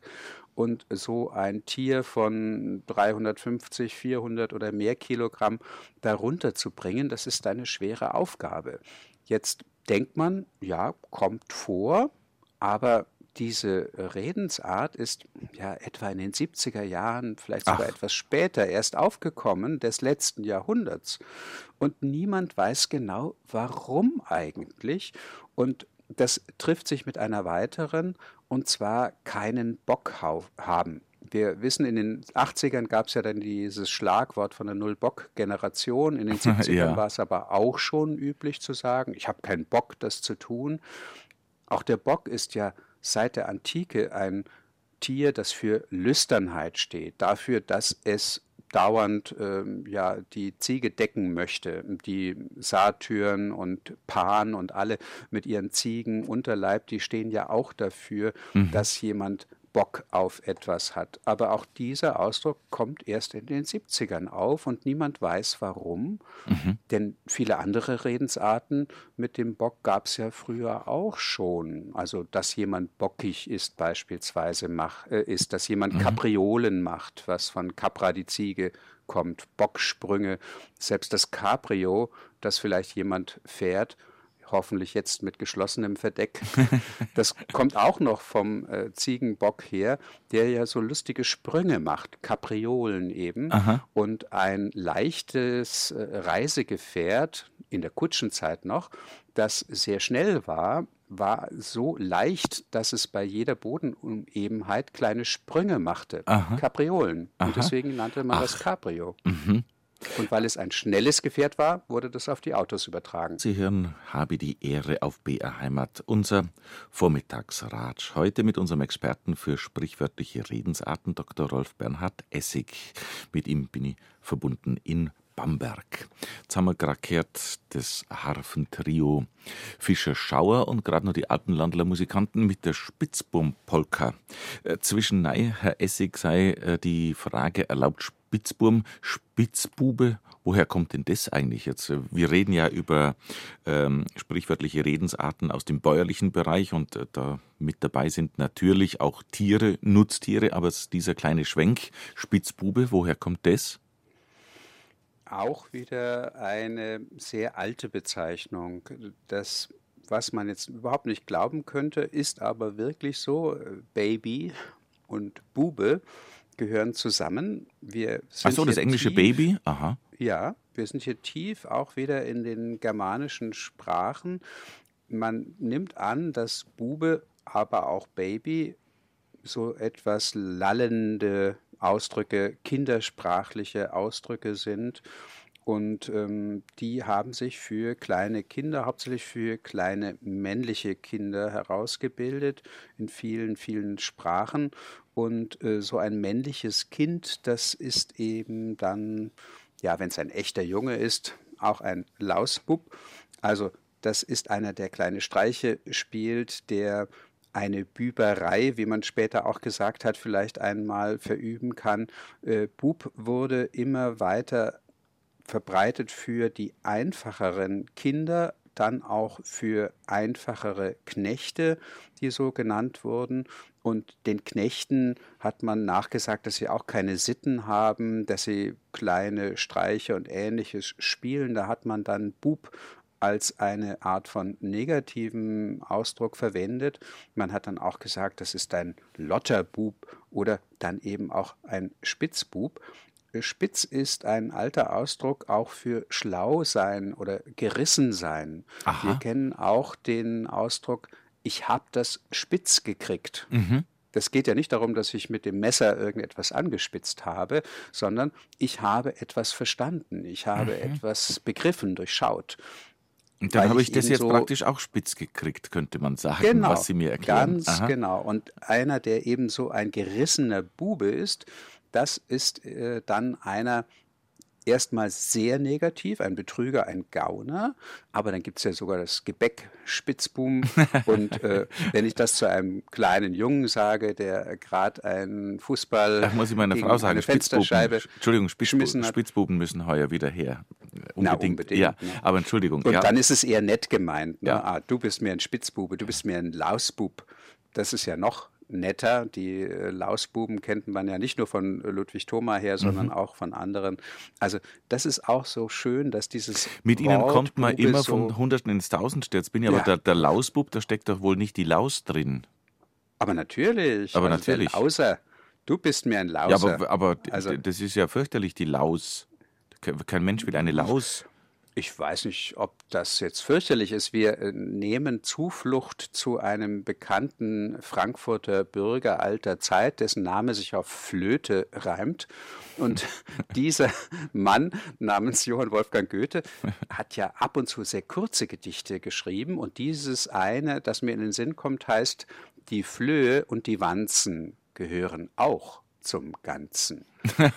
und so ein Tier von 350, 400 oder mehr Kilogramm darunter zu bringen, das ist eine schwere Aufgabe. Jetzt denkt man, ja, kommt vor, aber diese Redensart ist ja etwa in den 70er Jahren, vielleicht sogar Ach. etwas später erst aufgekommen, des letzten Jahrhunderts. Und niemand weiß genau, warum eigentlich. Und das trifft sich mit einer weiteren, und zwar keinen Bock haben. Wir wissen, in den 80ern gab es ja dann dieses Schlagwort von der Null-Bock-Generation. In den 70ern *laughs* ja. war es aber auch schon üblich zu sagen, ich habe keinen Bock, das zu tun. Auch der Bock ist ja seit der Antike ein Tier, das für Lüsternheit steht, dafür, dass es dauernd äh, ja die Ziege decken möchte. Die Satyren und Pan und alle mit ihren Ziegen Unterleib, die stehen ja auch dafür, mhm. dass jemand Bock auf etwas hat. Aber auch dieser Ausdruck kommt erst in den 70ern auf und niemand weiß warum. Mhm. Denn viele andere Redensarten mit dem Bock gab es ja früher auch schon. Also, dass jemand bockig ist, beispielsweise, mach, äh, ist, dass jemand mhm. Kapriolen macht, was von Capra die Ziege kommt, Bocksprünge. Selbst das Cabrio, das vielleicht jemand fährt, hoffentlich jetzt mit geschlossenem Verdeck. *laughs* Das kommt auch noch vom äh, Ziegenbock her, der ja so lustige Sprünge macht, Kapriolen eben. Aha. Und ein leichtes äh, Reisegefährt, in der Kutschenzeit noch, das sehr schnell war, war so leicht, dass es bei jeder Bodenunebenheit kleine Sprünge machte. Aha. Kapriolen. Aha. Und deswegen nannte man Ach. das Cabrio. Mhm. Und weil es ein schnelles Gefährt war, wurde das auf die Autos übertragen. Sie hören Habe die Ehre auf BR Heimat, unser Vormittagsratsch. Heute mit unserem Experten für sprichwörtliche Redensarten, Dr. Rolf Bernhard Essig. Mit ihm bin ich verbunden in Bamberg. Jetzt haben wir gerade gehört, das Harfentrio Fischer Schauer und gerade noch die Alpenlandler Musikanten mit der Spitzbum-Polka. Äh, zwischen Nei, Herr Essig, sei äh, die Frage erlaubt Spitzbum, Spitzbube. Woher kommt denn das eigentlich jetzt? Wir reden ja über ähm, sprichwörtliche Redensarten aus dem bäuerlichen Bereich und äh, da mit dabei sind natürlich auch Tiere, Nutztiere, aber dieser kleine Schwenk, Spitzbube, woher kommt das? auch wieder eine sehr alte Bezeichnung. Das, was man jetzt überhaupt nicht glauben könnte, ist aber wirklich so. Baby und Bube gehören zusammen. Wir Ach so, das englische tief, Baby? Aha. Ja, wir sind hier tief auch wieder in den germanischen Sprachen. Man nimmt an, dass Bube, aber auch Baby so etwas lallende Ausdrücke, kindersprachliche Ausdrücke sind. Und ähm, die haben sich für kleine Kinder, hauptsächlich für kleine männliche Kinder herausgebildet in vielen, vielen Sprachen. Und äh, so ein männliches Kind, das ist eben dann, ja, wenn es ein echter Junge ist, auch ein Lausbub. Also das ist einer, der kleine Streiche spielt, der eine Büberei, wie man später auch gesagt hat, vielleicht einmal verüben kann. Äh, Bub wurde immer weiter verbreitet für die einfacheren Kinder, dann auch für einfachere Knechte, die so genannt wurden. Und den Knechten hat man nachgesagt, dass sie auch keine Sitten haben, dass sie kleine Streiche und ähnliches spielen. Da hat man dann Bub als eine Art von negativem Ausdruck verwendet. Man hat dann auch gesagt, das ist ein Lotterbub oder dann eben auch ein Spitzbub. Spitz ist ein alter Ausdruck auch für schlau sein oder gerissen sein. Aha. Wir kennen auch den Ausdruck, ich habe das spitz gekriegt. Mhm. Das geht ja nicht darum, dass ich mit dem Messer irgendetwas angespitzt habe, sondern ich habe etwas verstanden, ich habe mhm. etwas begriffen, durchschaut. Und dann habe ich, ich das jetzt so praktisch auch spitz gekriegt, könnte man sagen, genau, was Sie mir erklären. Ganz Aha. genau. Und einer, der eben so ein gerissener Bube ist, das ist äh, dann einer, erstmal sehr negativ, ein Betrüger, ein Gauner, aber dann gibt es ja sogar das Gebäck Spitzbum *laughs* und äh, wenn ich das zu einem kleinen Jungen sage, der gerade einen Fußball Ach, muss ich meiner Frau sagen, Spitzbuben, Entschuldigung, Spitzbuben, Spitzbuben müssen heuer wieder her. Unbedingt. Na, unbedingt ja, ne? aber Entschuldigung. Und ja. dann ist es eher nett gemeint. Ne? Ja. Ah, du bist mir ein Spitzbube, du bist mir ein Lausbub. Das ist ja noch netter. Die äh, Lausbuben kennt man ja nicht nur von Ludwig Thoma her, sondern mhm. auch von anderen. Also das ist auch so schön, dass dieses Mit Wort Ihnen kommt man Bube immer so von Hunderten ins Tausendste. Jetzt bin ich ja. aber der, der Lausbub, da steckt doch wohl nicht die Laus drin. Aber natürlich. Aber also natürlich. Außer du bist mir ein Lauser. Ja, aber, aber also, das ist ja fürchterlich, die Laus. Kein Mensch will eine Laus. Ich weiß nicht, ob das jetzt fürchterlich ist. Wir äh, nehmen Zuflucht zu einem bekannten Frankfurter Bürger alter Zeit, dessen Name sich auf Flöte reimt. Und *laughs* dieser Mann namens Johann Wolfgang Goethe hat ja ab und zu sehr kurze Gedichte geschrieben. Und dieses eine, das mir in den Sinn kommt, heißt, die Flöhe und die Wanzen gehören auch zum Ganzen.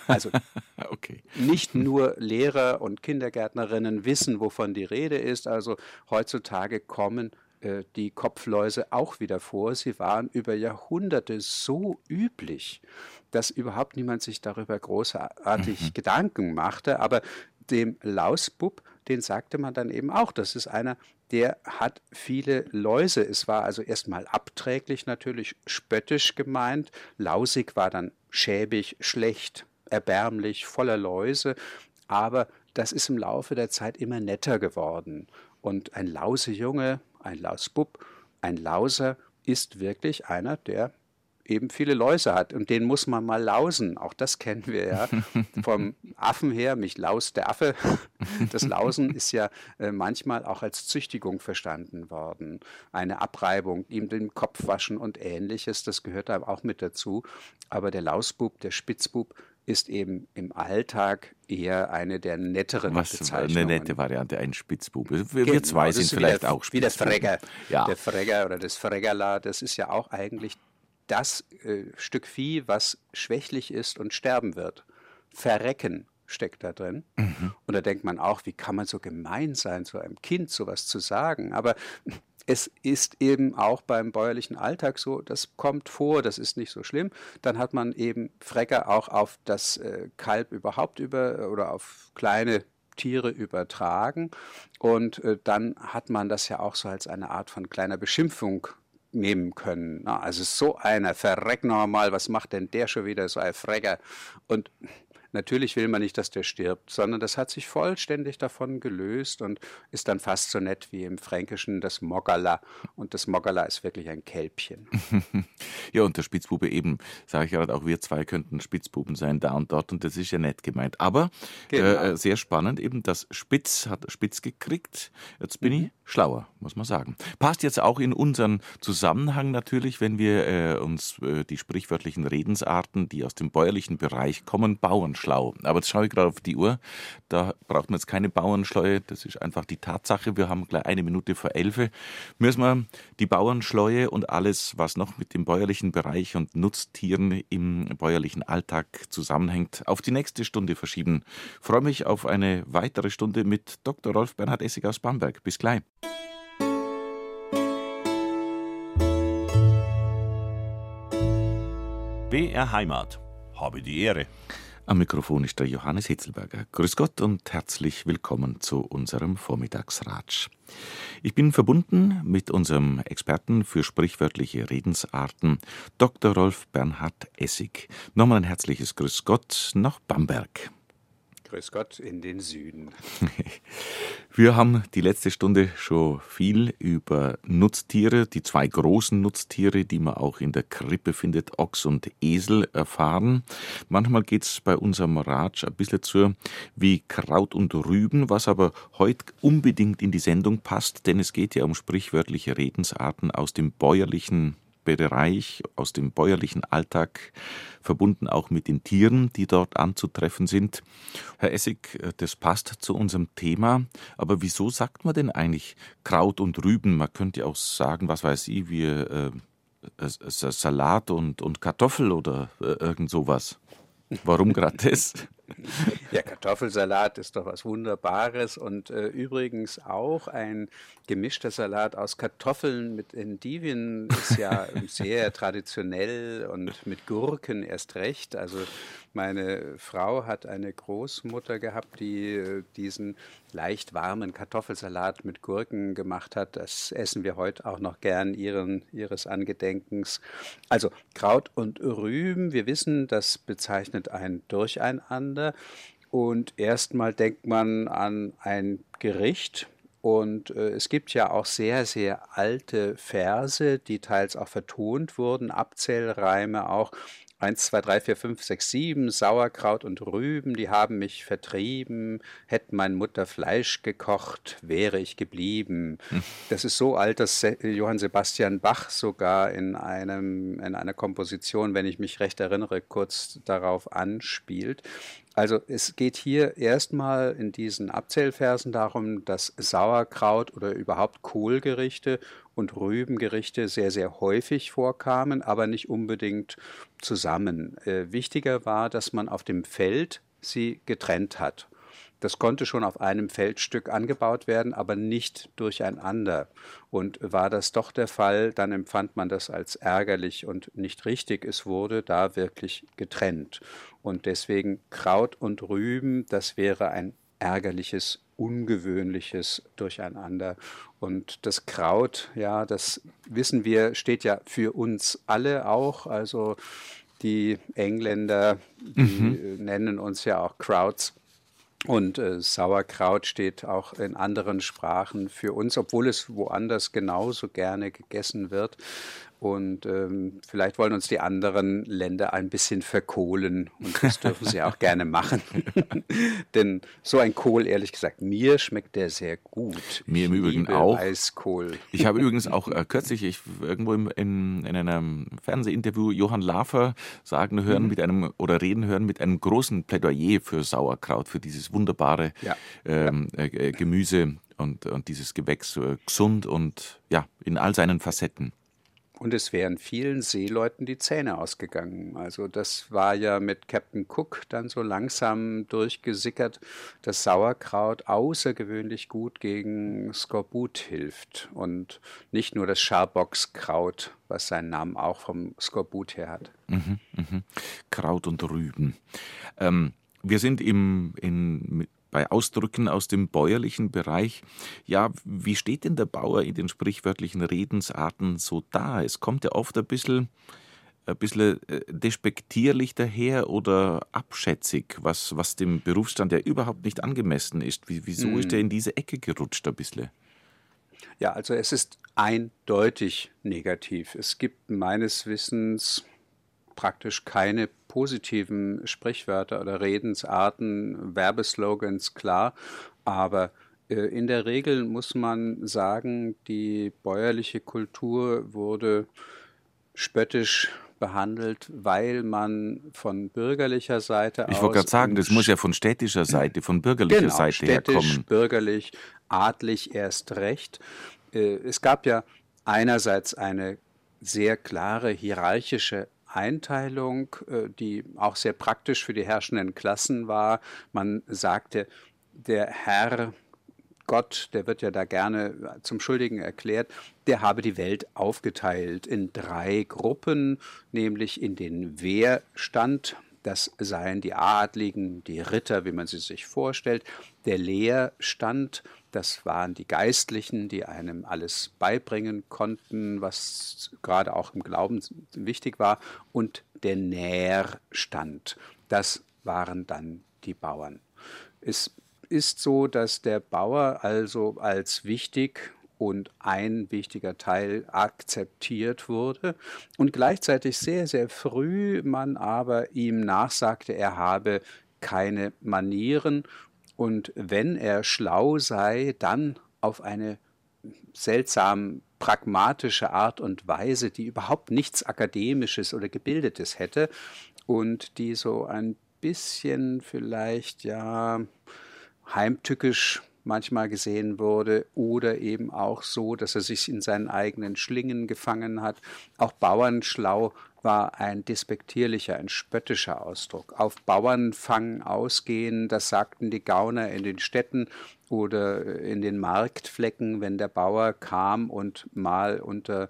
Also *laughs* okay. nicht nur Lehrer und Kindergärtnerinnen wissen, wovon die Rede ist. Also heutzutage kommen äh, die Kopfläuse auch wieder vor. Sie waren über Jahrhunderte so üblich, dass überhaupt niemand sich darüber großartig mhm. Gedanken machte. Aber dem Lausbub, den sagte man dann eben auch, das ist einer, der hat viele Läuse. Es war also erstmal abträglich natürlich spöttisch gemeint. Lausig war dann schäbig, schlecht, erbärmlich, voller Läuse. Aber das ist im Laufe der Zeit immer netter geworden. Und ein Lausejunge, ein Lausbub, ein Lauser ist wirklich einer, der eben viele Läuse hat und den muss man mal lausen. Auch das kennen wir ja *laughs* vom Affen her. Mich laust der Affe. *laughs* Das Lausen ist ja äh, manchmal auch als Züchtigung verstanden worden. Eine Abreibung, ihm den Kopf waschen und ähnliches, das gehört da auch mit dazu. Aber der Lausbub, der Spitzbub, ist eben im Alltag eher eine der netteren Was, Bezeichnungen. Eine nette Variante, ein Spitzbub. Wir, genau, zwei sind vielleicht der, auch Spitzbub. Wie der Fregger. Ja. Der Fregger oder das Freggerla, das ist ja auch eigentlich das äh, Stück Vieh, was schwächlich ist und sterben wird. Verrecken steckt da drin. Mhm. Und da denkt man auch, wie kann man so gemein sein, so einem Kind sowas zu sagen. Aber es ist eben auch beim bäuerlichen Alltag so, das kommt vor, das ist nicht so schlimm. Dann hat man eben Frecker auch auf das äh, Kalb überhaupt über oder auf kleine Tiere übertragen. Und äh, dann hat man das ja auch so als eine Art von kleiner Beschimpfung nehmen können. Also so einer, verreck noch mal, was macht denn der schon wieder, so ein Frecker? Und Natürlich will man nicht, dass der stirbt, sondern das hat sich vollständig davon gelöst und ist dann fast so nett wie im Fränkischen das Moggala. Und das Moggala ist wirklich ein Kälbchen. *laughs* ja, und der Spitzbube eben, sage ich gerade, auch wir zwei könnten Spitzbuben sein, da und dort, und das ist ja nett gemeint. Aber genau. äh, sehr spannend, eben das Spitz hat Spitz gekriegt. Jetzt bin mhm. ich schlauer, muss man sagen. Passt jetzt auch in unseren Zusammenhang natürlich, wenn wir äh, uns äh, die sprichwörtlichen Redensarten, die aus dem bäuerlichen Bereich kommen, Bauern schlau. Aber jetzt schaue ich gerade auf die Uhr. Da braucht man jetzt keine Bauernschleue. Das ist einfach die Tatsache. Wir haben gleich eine Minute vor elf. Müssen wir die Bauernschleue und alles, was noch mit dem bäuerlichen Bereich und Nutztieren im bäuerlichen Alltag zusammenhängt, auf die nächste Stunde verschieben. Ich freue mich auf eine weitere Stunde mit Dr. Rolf Bernhard Essig aus Bamberg. Bis gleich. BR Heimat. Habe die Ehre. Am Mikrofon ist der Johannes Hitzelberger. Grüß Gott und herzlich willkommen zu unserem Vormittagsratsch. Ich bin verbunden mit unserem Experten für sprichwörtliche Redensarten, Dr. Rolf Bernhard Essig. Nochmal ein herzliches Grüß Gott nach Bamberg. Grüß Gott in den Süden. *laughs* Wir haben die letzte Stunde schon viel über Nutztiere, die zwei großen Nutztiere, die man auch in der Krippe findet, Ochs und Esel, erfahren. Manchmal geht es bei unserem Ratsch ein bisschen zu wie Kraut und Rüben, was aber heute unbedingt in die Sendung passt, denn es geht ja um sprichwörtliche Redensarten aus dem bäuerlichen Bereich, aus dem bäuerlichen Alltag, verbunden auch mit den Tieren, die dort anzutreffen sind. Herr Essig, das passt zu unserem Thema, aber wieso sagt man denn eigentlich Kraut und Rüben? Man könnte auch sagen, was weiß ich, wie äh, Salat und, und Kartoffel oder äh, irgend sowas. Warum gerade das? Ja, Kartoffelsalat ist doch was Wunderbares und äh, übrigens auch ein gemischter Salat aus Kartoffeln mit Endivien ist ja *laughs* sehr traditionell und mit Gurken erst recht. Also meine Frau hat eine Großmutter gehabt, die äh, diesen leicht warmen Kartoffelsalat mit Gurken gemacht hat. Das essen wir heute auch noch gern ihren, ihres Angedenkens. Also Kraut und Rüben, wir wissen, das bezeichnet ein Durcheinander. Und erstmal denkt man an ein Gericht, und äh, es gibt ja auch sehr, sehr alte Verse, die teils auch vertont wurden, Abzählreime auch, 1, 2, 3, 4, 5, 6, 7, Sauerkraut und Rüben, die haben mich vertrieben, hätte mein Mutter Fleisch gekocht, wäre ich geblieben. Hm. Das ist so alt, dass Johann Sebastian Bach sogar in, einem, in einer Komposition, wenn ich mich recht erinnere, kurz darauf anspielt. Also es geht hier erstmal in diesen Abzählversen darum, dass Sauerkraut oder überhaupt Kohlgerichte und Rübengerichte sehr, sehr häufig vorkamen, aber nicht unbedingt zusammen. Äh, wichtiger war, dass man auf dem Feld sie getrennt hat. Das konnte schon auf einem Feldstück angebaut werden, aber nicht durcheinander. Und war das doch der Fall, dann empfand man das als ärgerlich und nicht richtig. Es wurde da wirklich getrennt. Und deswegen Kraut und Rüben, das wäre ein ärgerliches, ungewöhnliches Durcheinander. Und das Kraut, ja, das wissen wir, steht ja für uns alle auch. Also die Engländer, die mhm. nennen uns ja auch Krauts. Und äh, Sauerkraut steht auch in anderen Sprachen für uns, obwohl es woanders genauso gerne gegessen wird. Und ähm, vielleicht wollen uns die anderen Länder ein bisschen verkohlen und das dürfen sie auch gerne machen. *laughs* Denn so ein Kohl, ehrlich gesagt, mir schmeckt der sehr gut. Mir im Übrigen auch. Weißkohl. Ich habe übrigens auch äh, kürzlich ich, irgendwo im, in, in einem Fernsehinterview Johann Lafer sagen hören mhm. mit einem oder reden hören mit einem großen Plädoyer für Sauerkraut, für dieses wunderbare ja. Ähm, ja. Äh, Gemüse und, und dieses Gewächs äh, gesund und ja, in all seinen Facetten. Und es wären vielen Seeleuten die Zähne ausgegangen. Also das war ja mit Captain Cook dann so langsam durchgesickert, dass Sauerkraut außergewöhnlich gut gegen Skorbut hilft. Und nicht nur das Scharbockskraut, was seinen Namen auch vom Skorbut her hat. Mhm, mh. Kraut und Rüben. Ähm, wir sind im, in, bei Ausdrücken aus dem bäuerlichen Bereich. Ja, wie steht denn der Bauer in den sprichwörtlichen Redensarten so da? Es kommt ja oft ein bisschen, ein bisschen äh, despektierlich daher oder abschätzig, was, was dem Berufsstand ja überhaupt nicht angemessen ist. Wieso hm. ist er in diese Ecke gerutscht ein bisschen? Ja, also es ist eindeutig negativ. Es gibt meines Wissens praktisch keine positiven Sprichwörter oder Redensarten, Werbeslogans, klar, aber äh, in der Regel muss man sagen, die bäuerliche Kultur wurde spöttisch behandelt, weil man von bürgerlicher Seite ich aus. Ich wollte gerade sagen, das muss ja von städtischer Seite, von bürgerlicher genau, Seite städtisch, herkommen. bürgerlich, adlig erst recht. Äh, es gab ja einerseits eine sehr klare hierarchische Einteilung, äh, die auch sehr praktisch für die herrschenden Klassen war. Man sagte, der Herr Gott, der wird ja da gerne zum Schuldigen erklärt, der habe die Welt aufgeteilt in drei Gruppen, nämlich in den Wehrstand, das seien die Adligen, die Ritter, wie man sie sich vorstellt, der Lehrstand, das waren die Geistlichen, die einem alles beibringen konnten, was gerade auch im Glauben wichtig war, und der Nährstand, das waren dann die Bauern. Es ist so, dass der Bauer also als wichtig und ein wichtiger Teil akzeptiert wurde und gleichzeitig sehr, sehr früh man aber ihm nachsagte, er habe keine Manieren und wenn er schlau sei, dann auf eine seltsam pragmatische Art und Weise, die überhaupt nichts Akademisches oder Gebildetes hätte und die so ein bisschen vielleicht ja heimtückisch manchmal gesehen wurde oder eben auch so, dass er sich in seinen eigenen Schlingen gefangen hat. Auch Bauernschlau war ein despektierlicher, ein spöttischer Ausdruck. Auf Bauernfang ausgehen, das sagten die Gauner in den Städten oder in den Marktflecken, wenn der Bauer kam und mal unter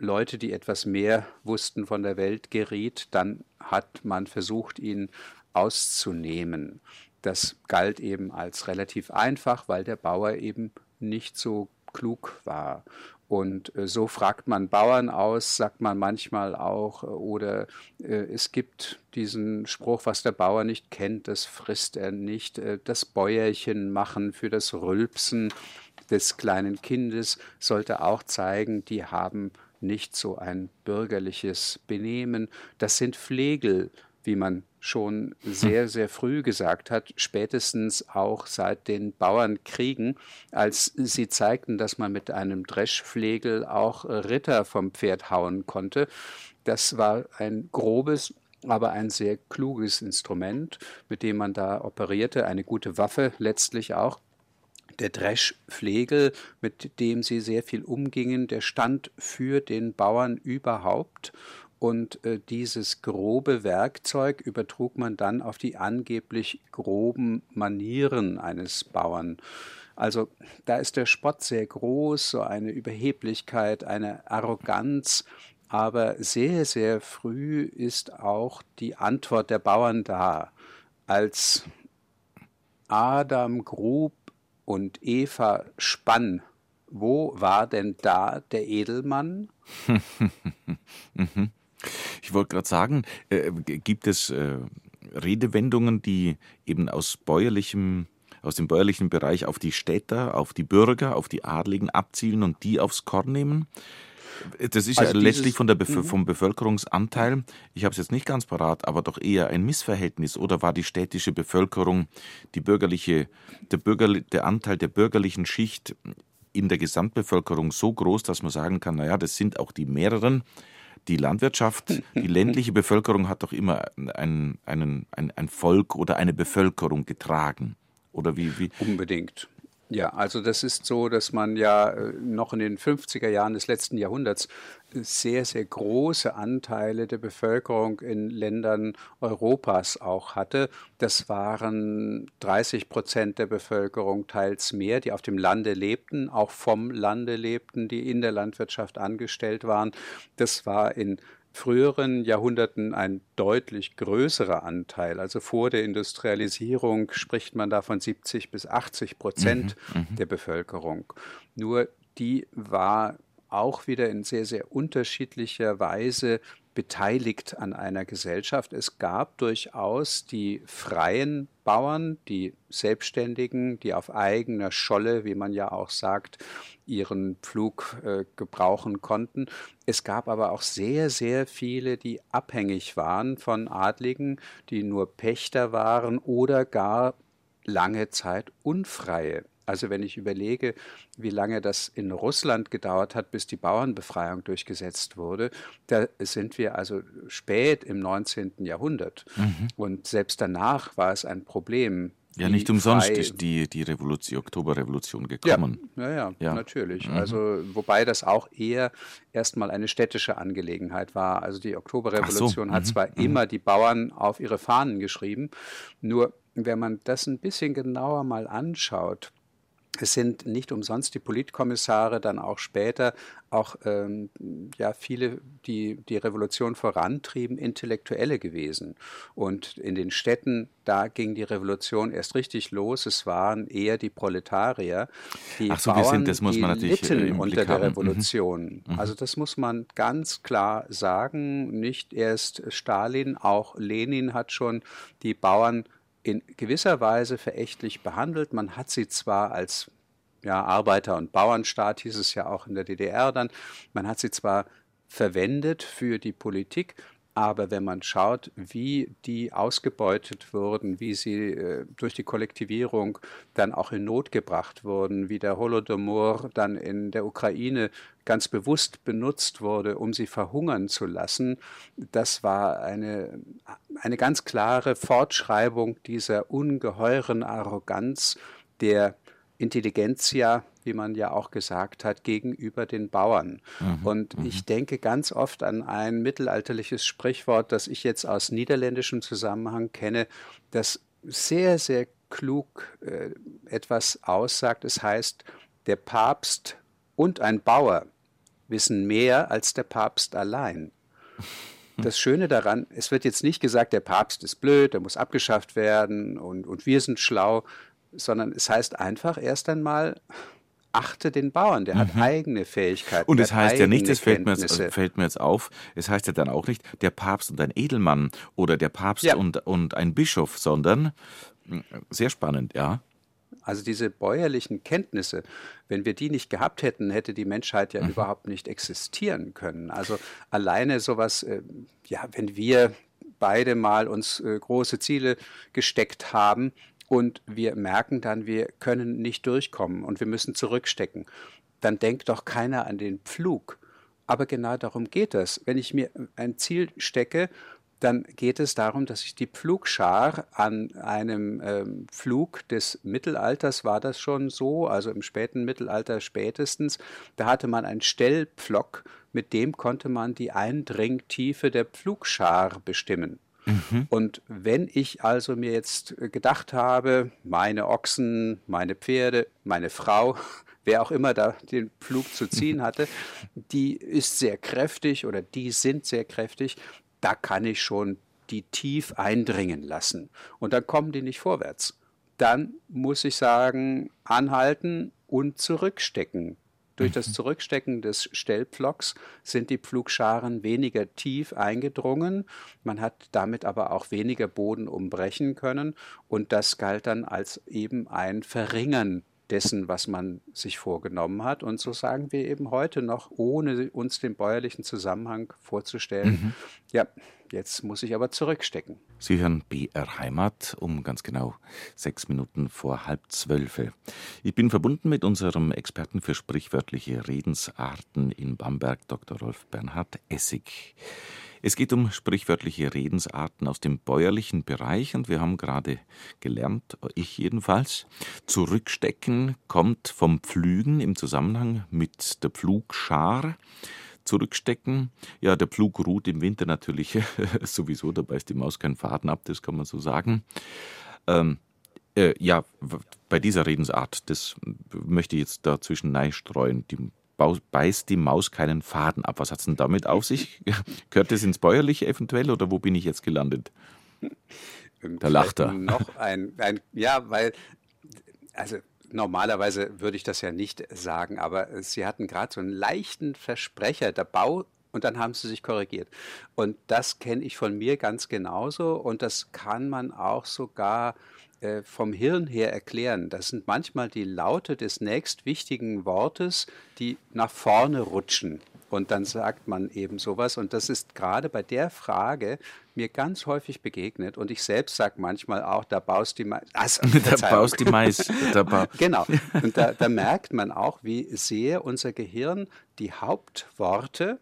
Leute, die etwas mehr wussten von der Welt, geriet, dann hat man versucht, ihn auszunehmen. Das galt eben als relativ einfach, weil der Bauer eben nicht so klug war. Und äh, so fragt man Bauern aus, sagt man manchmal auch, äh, oder äh, es gibt diesen Spruch, was der Bauer nicht kennt, das frisst er nicht. Das Bäuerchen machen für das Rülpsen des kleinen Kindes sollte auch zeigen, die haben nicht so ein bürgerliches Benehmen. Das sind Flegel, wie man schon sehr, sehr früh gesagt hat, spätestens auch seit den Bauernkriegen, als sie zeigten, dass man mit einem Dreschflegel auch Ritter vom Pferd hauen konnte. Das war ein grobes, aber ein sehr kluges Instrument, mit dem man da operierte, eine gute Waffe letztlich auch. Der Dreschflegel, mit dem sie sehr viel umgingen, der stand für den Bauern überhaupt und äh, dieses grobe Werkzeug übertrug man dann auf die angeblich groben Manieren eines Bauern. Also da ist der Spott sehr groß, so eine Überheblichkeit, eine Arroganz, aber sehr, sehr früh ist auch die Antwort der Bauern da. Als Adam grub und Eva spann, wo war denn da der Edelmann? *laughs* mhm. Ich wollte gerade sagen, äh, gibt es äh, Redewendungen, die eben aus bäuerlichem aus dem bäuerlichen Bereich auf die Städter, auf die Bürger, auf die Adligen abzielen und die aufs Korn nehmen? Das ist also ja letztlich von der Bef mhm. vom Bevölkerungsanteil, ich habe es jetzt nicht ganz parat, aber doch eher ein Missverhältnis. Oder war die städtische Bevölkerung, die bürgerliche, der, Bürger, der Anteil der bürgerlichen Schicht in der Gesamtbevölkerung so groß, dass man sagen kann, naja, das sind auch die mehreren die Landwirtschaft, die *laughs* ländliche Bevölkerung hat doch immer ein, einen, ein, ein Volk oder eine Bevölkerung getragen. Oder wie, wie? Unbedingt. Ja, also das ist so, dass man ja äh, noch in den 50er Jahren des letzten Jahrhunderts sehr, sehr große Anteile der Bevölkerung in Ländern Europas auch hatte. Das waren 30 Prozent der Bevölkerung, teils mehr, die auf dem Lande lebten, auch vom Lande lebten, die in der Landwirtschaft angestellt waren. Das war in früheren Jahrhunderten ein deutlich größerer Anteil. Also vor der Industrialisierung spricht man da von 70 bis 80 Prozent mhm, mhm, der Bevölkerung. Nur die war auch wieder in sehr, sehr unterschiedlicher Weise beteiligt an einer Gesellschaft. Es gab durchaus die freien Bauern, die Selbstständigen, die auf eigener Scholle, wie man ja auch sagt, ihren Pflug äh, gebrauchen konnten. Es gab aber auch sehr, sehr viele, die abhängig waren von Adligen, die nur Pächter waren oder gar lange Zeit unfreie Also wenn ich überlege, wie lange das in Russland gedauert hat, bis die Bauernbefreiung durchgesetzt wurde, da sind wir also spät im 19. Jahrhundert. Mhm. Und selbst danach war es ein Problem, ja, nicht umsonst ist die, die Revolution, Oktoberrevolution gekommen. Ja, ja, ja, ja. natürlich. Mhm. Also, wobei das auch eher erstmal eine städtische Angelegenheit war. Also die Oktoberrevolution so. hat mhm. zwar mhm. immer die Bauern auf ihre Fahnen geschrieben, nur wenn man das ein bisschen genauer mal anschaut, es sind nicht umsonst die Politkommissare dann auch später auch ähm, ja viele, die die Revolution vorantrieben, Intellektuelle gewesen. Und in den Städten, da ging die Revolution erst richtig los. Es waren eher die Proletarier, die Ach so, Bauern, sind, das muss man natürlich litten äh, unter der Revolution. Mhm. Also das muss man ganz klar sagen. Nicht erst Stalin, auch Lenin hat schon die Bauern in gewisser Weise verächtlich behandelt. Man hat sie zwar als ja, Arbeiter- und Bauernstaat, hieß es ja auch in der DDR dann, man hat sie zwar verwendet für die Politik, aber wenn man schaut, wie die ausgebeutet wurden, wie sie äh, durch die Kollektivierung dann auch in Not gebracht wurden, wie der Holodomor dann in der Ukraine ganz bewusst benutzt wurde, um sie verhungern zu lassen, das war eine, eine ganz klare Fortschreibung dieser ungeheuren Arroganz der Intelligenzia, wie man ja auch gesagt hat, gegenüber den Bauern. Mhm, und mhm. ich denke ganz oft an ein mittelalterliches Sprichwort, das ich jetzt aus niederländischem Zusammenhang kenne, das sehr, sehr klug äh, etwas aussagt. Es heißt, der Papst und ein Bauer wissen mehr als der Papst allein. *laughs* Das Schöne daran, es wird jetzt nicht gesagt, der Papst ist blöd, der muss abgeschafft werden und, und wir sind schlau, sondern es heißt einfach erst einmal, achte den Bauern, der mhm. hat eigene Fähigkeiten. Und es heißt ja nicht, das fällt mir, jetzt, fällt mir, jetzt, auf, es heißt ja dann auch nicht der Papst und ein Edelmann oder der Papst ja. und, und ein Bischof, sondern hm, sehr spannend, ja. Also diese bäuerlichen Kenntnisse, wenn wir die nicht gehabt hätten, hätte die Menschheit ja mhm. überhaupt nicht existieren können. Also alleine sowas, äh, ja, wenn wir beide mal uns äh, große Ziele gesteckt haben, und wir merken dann, wir können nicht durchkommen und wir müssen zurückstecken, dann denkt doch keiner an den Pflug. Aber genau darum geht es. Wenn ich mir ein Ziel stecke, dann geht es darum, dass ich die Pflugschar an einem ähm, Flug des Mittelalters war das schon so, also im späten Mittelalter spätestens, da hatte man einen Stellpflock, mit dem konnte man die Eindringtiefe der Pflugschar bestimmen. Mhm. Und wenn ich also mir jetzt gedacht habe, meine Ochsen, meine Pferde, meine Frau, *laughs* wer auch immer da den Flug zu ziehen *laughs* hatte, die ist sehr kräftig oder die sind sehr kräftig, da kann ich schon die tief eindringen lassen. Und dann kommen die nicht vorwärts. Dann muss ich sagen, anhalten und zurückstecken. Durch das mhm. Zurückstecken des Stellpflocks sind die Pflugscharen weniger tief eingedrungen. Man hat damit aber auch weniger Boden umbrechen können. Und das galt dann als eben ein Verringern dessen, was man sich vorgenommen hat. Und so sagen wir eben heute noch, ohne uns den bäuerlichen Zusammenhang vorzustellen, mhm. ja, Jetzt muss ich aber zurückstecken. Sie hören BR Heimat um ganz genau sechs Minuten vor halb zwölf. Ich bin verbunden mit unserem Experten für sprichwörtliche Redensarten in Bamberg, Dr. Rolf Bernhard Essig. Es geht um sprichwörtliche Redensarten aus dem bäuerlichen Bereich und wir haben gerade gelernt, ich jedenfalls, zurückstecken kommt vom Pflügen im Zusammenhang mit der Pflugschar zurückstecken. Ja, der Pflug ruht im Winter natürlich *laughs* sowieso, da beißt die Maus keinen Faden ab, das kann man so sagen. Ähm, äh, ja, bei dieser Redensart, das möchte ich jetzt dazwischen streuen. Die beißt die Maus keinen Faden ab. Was hat es denn damit auf sich? *laughs* Gehört das ins Bäuerliche eventuell oder wo bin ich jetzt gelandet? Da lacht er. Noch ein, ein, ja, weil, also normalerweise würde ich das ja nicht sagen, aber Sie hatten gerade so einen leichten Versprecher, der Bau und dann haben sie sich korrigiert. Und das kenne ich von mir ganz genauso und das kann man auch sogar äh, vom Hirn her erklären. Das sind manchmal die Laute des nächstwichtigen Wortes, die nach vorne rutschen. Und dann sagt man eben sowas. Und das ist gerade bei der Frage mir ganz häufig begegnet. Und ich selbst sage manchmal auch, da baust die Mais. *laughs* Also, da baust die Mais. *laughs* genau. Und da, da merkt man auch, wie sehr unser Gehirn die Hauptworte,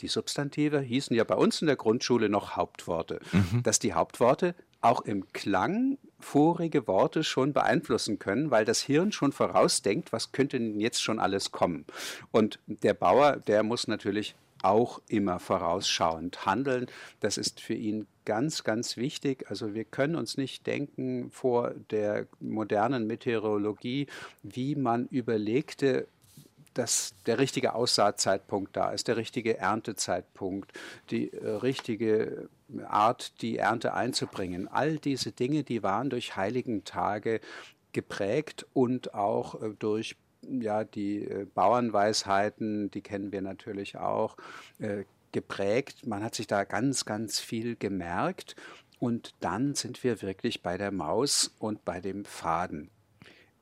die Substantive hießen ja bei uns in der Grundschule noch Hauptworte, mhm. dass die Hauptworte auch im Klang vorige Worte schon beeinflussen können, weil das Hirn schon vorausdenkt, was könnte denn jetzt schon alles kommen. Und der Bauer, der muss natürlich auch immer vorausschauend handeln. Das ist für ihn ganz, ganz wichtig. Also wir können uns nicht denken vor der modernen Meteorologie, wie man überlegte, dass der richtige Aussaatzeitpunkt da ist, der richtige Erntezeitpunkt, die äh, richtige Art, die Ernte einzubringen. All diese Dinge, die waren durch heiligen Tage geprägt und auch äh, durch ja, die äh, Bauernweisheiten, die kennen wir natürlich auch, geprägt. Man hat sich da ganz, ganz viel gemerkt. Und dann sind wir wirklich bei der Maus und bei dem Faden.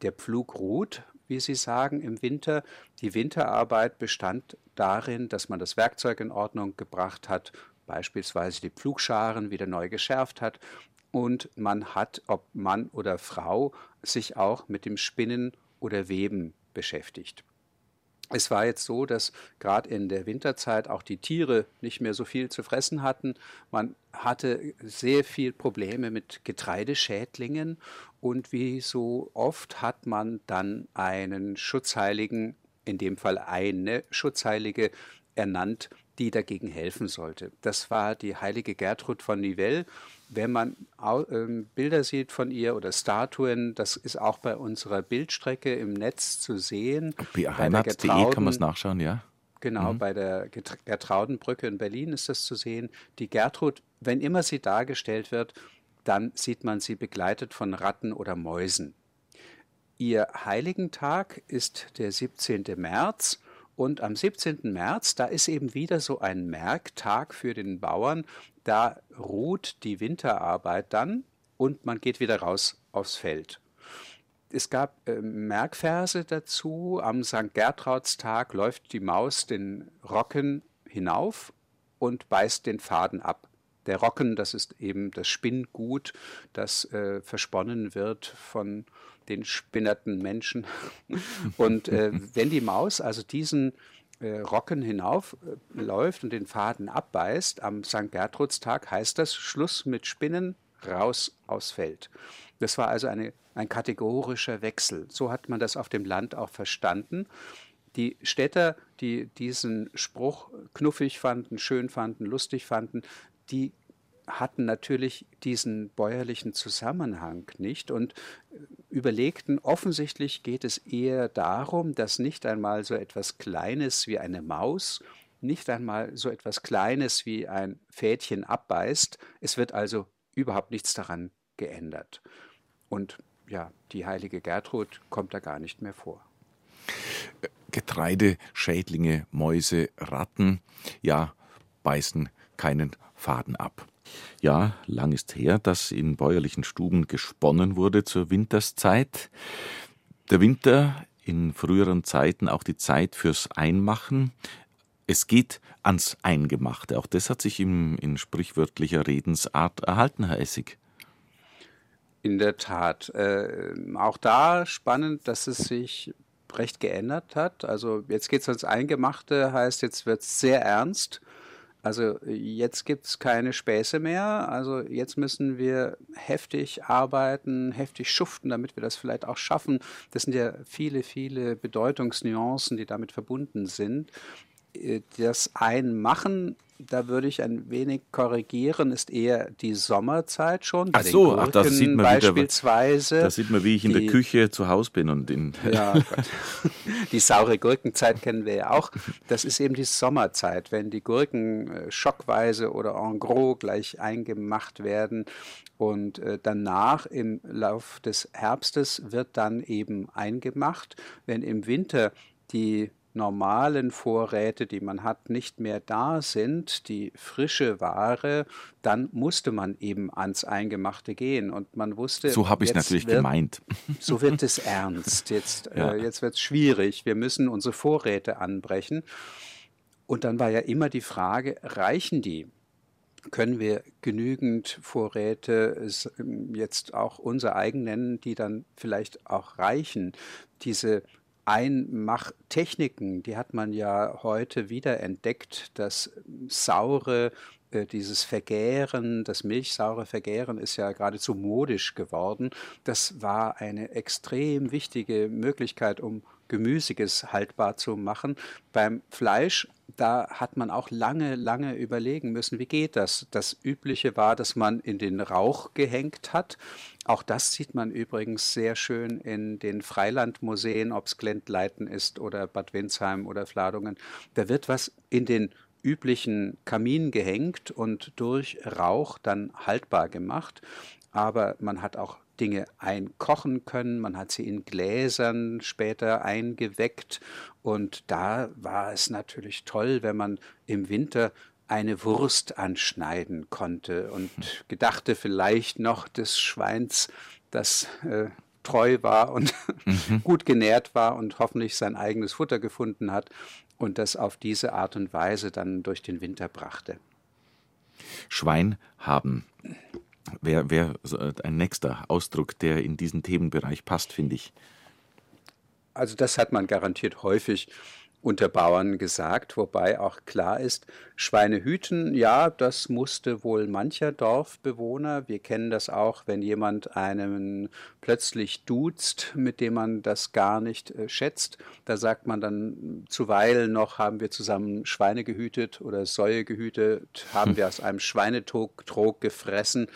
Der Pflug ruht, wie Sie sagen, im Winter. Die Winterarbeit bestand darin, dass man das Werkzeug in Ordnung gebracht hat, beispielsweise die Pflugscharen wieder neu geschärft hat und man hat, ob Mann oder Frau, sich auch mit dem Spinnen oder Weben beschäftigt. Es war jetzt so, dass gerade in der Winterzeit auch die Tiere nicht mehr so viel zu fressen hatten. Man hatte sehr viel Probleme mit Getreideschädlingen und wie so oft hat man dann einen Schutzheiligen, in dem Fall eine Schutzheilige, ernannt, die dagegen helfen sollte. Das war die heilige Gertrud von Nivelles. Wenn man ähm, Bilder sieht von ihr oder Statuen, das ist auch bei unserer Bildstrecke im Netz zu sehen. Heimat.de kann man es nachschauen, ja. Genau, mhm. bei der Gertraudenbrücke in Berlin ist das zu sehen. Die Gertrud, wenn immer sie dargestellt wird, dann sieht man sie begleitet von Ratten oder Mäusen. Ihr Heiligentag ist der 17. März und am 17. März, da ist eben wieder so ein Merktag für den Bauern. Da ruht die Winterarbeit dann und man geht wieder raus aufs Feld. Es gab äh, Merkverse dazu. Am St. Gertraudstag läuft die Maus den Rocken hinauf und beißt den Faden ab. Der Rocken, das ist eben das Spinngut, das äh, versponnen wird von den spinnerten Menschen. *laughs* Und äh, wenn die Maus also diesen äh, Rocken hinaufläuft und den Faden abbeißt am St. Gertrudstag, heißt das Schluss mit Spinnen, raus aus Feld. Das war also eine, ein kategorischer Wechsel. So hat man das auf dem Land auch verstanden. Die Städter, die diesen Spruch knuffig fanden, schön fanden, lustig fanden, die hatten natürlich diesen bäuerlichen Zusammenhang nicht und überlegten, offensichtlich geht es eher darum, dass nicht einmal so etwas Kleines wie eine Maus, nicht einmal so etwas Kleines wie ein Fädchen abbeißt. Es wird also überhaupt nichts daran geändert. Und ja, die heilige Gertrud kommt da gar nicht mehr vor. Getreide, Schädlinge, Mäuse, Ratten, ja, beißen keinen Faden ab. Ja, lang ist her, dass in bäuerlichen Stuben gesponnen wurde zur Winterszeit. Der Winter in früheren Zeiten auch die Zeit fürs Einmachen. Es geht ans Eingemachte. Auch das hat sich im, in sprichwörtlicher Redensart erhalten, Herr Essig. In der Tat. Äh, auch da spannend, dass es sich recht geändert hat. Also jetzt geht es ans Eingemachte, heißt jetzt wird es sehr ernst. Also jetzt gibt es keine Späße mehr. Also jetzt müssen wir heftig arbeiten, heftig schuften, damit wir das vielleicht auch schaffen. Das sind ja viele, viele Bedeutungsnuancen, die damit verbunden sind. Äh, das Einmachen da würde ich ein wenig korrigieren, ist eher die Sommerzeit schon. Bei ach so, ach, das sieht man beispielsweise. Wieder, da sieht man, wie ich in die, der Küche zu Hause bin und in. *laughs* Ja, *laughs* die saure Gurkenzeit kennen wir ja auch. Das ist eben die Sommerzeit, wenn die Gurken äh, schockweise oder en gros gleich eingemacht werden. Und äh, danach im Lauf des Herbstes wird dann eben eingemacht. Wenn im Winter die normalen Vorräte, die man hat, nicht mehr da sind, die frische Ware, dann musste man eben ans Eingemachte gehen. Und man wusste. So habe ich es natürlich wird, gemeint. *laughs* So wird es ernst. Jetzt, ja. äh, jetzt wird es schwierig. Wir müssen unsere Vorräte anbrechen. Und dann war ja immer die Frage, reichen die? Können wir genügend Vorräte ähm, jetzt auch unser eigen nennen, die dann vielleicht auch reichen? Diese Einmachtechniken, die hat man ja heute wieder entdeckt, das saure äh, dieses Vergären, das milchsaure Vergären ist ja geradezu modisch geworden. Das war eine extrem wichtige Möglichkeit, um Gemüsiges haltbar zu machen. Beim Fleisch, da hat man auch lange, lange überlegen müssen, wie geht das? Das Übliche war, dass man in den Rauch gehängt hat. Auch das sieht man übrigens sehr schön in den Freilandmuseen, ob es Glentleiten ist oder Bad Windsheim oder Fladungen. Da wird was in den üblichen Kamin gehängt und durch Rauch dann haltbar gemacht. Aber man hat auch Dinge einkochen können, man hat sie in Gläsern später eingeweckt und da war es natürlich toll, wenn man im Winter eine Wurst anschneiden konnte und gedachte vielleicht noch des Schweins, das äh, treu war und mhm. *laughs* gut genährt war und hoffentlich sein eigenes Futter gefunden hat und das auf diese Art und Weise dann durch den Winter brachte. Schwein haben wäre wär ein nächster Ausdruck, der in diesen Themenbereich passt, finde ich. Also das hat man garantiert häufig unter Bauern gesagt, wobei auch klar ist, Schweine hüten, ja, das musste wohl mancher Dorfbewohner. Wir kennen das auch, wenn jemand einen plötzlich duzt, mit dem man das gar nicht äh, schätzt. Da sagt man dann zuweilen noch, haben wir zusammen Schweine gehütet oder Säue gehütet, haben wir aus einem Schweinetrog gefressen.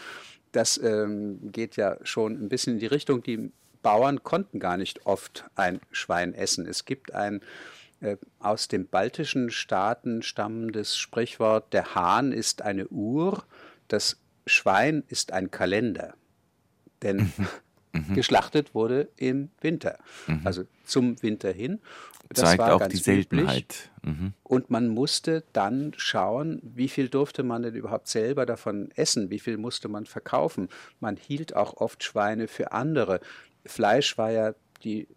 Das ähm, geht ja schon ein bisschen in die Richtung. Die Bauern konnten gar nicht oft ein Schwein essen. Es gibt ein aus den baltischen Staaten stammendes Sprichwort, der Hahn ist eine Uhr, das Schwein ist ein Kalender. Denn mhm. *laughs* geschlachtet wurde im Winter, mhm. also zum Winter hin. Das Zeigt auch die Seltenheit. Mhm. Und man musste dann schauen, wie viel durfte man denn überhaupt selber davon essen, wie viel musste man verkaufen. Man hielt auch oft Schweine für andere. Fleisch war ja die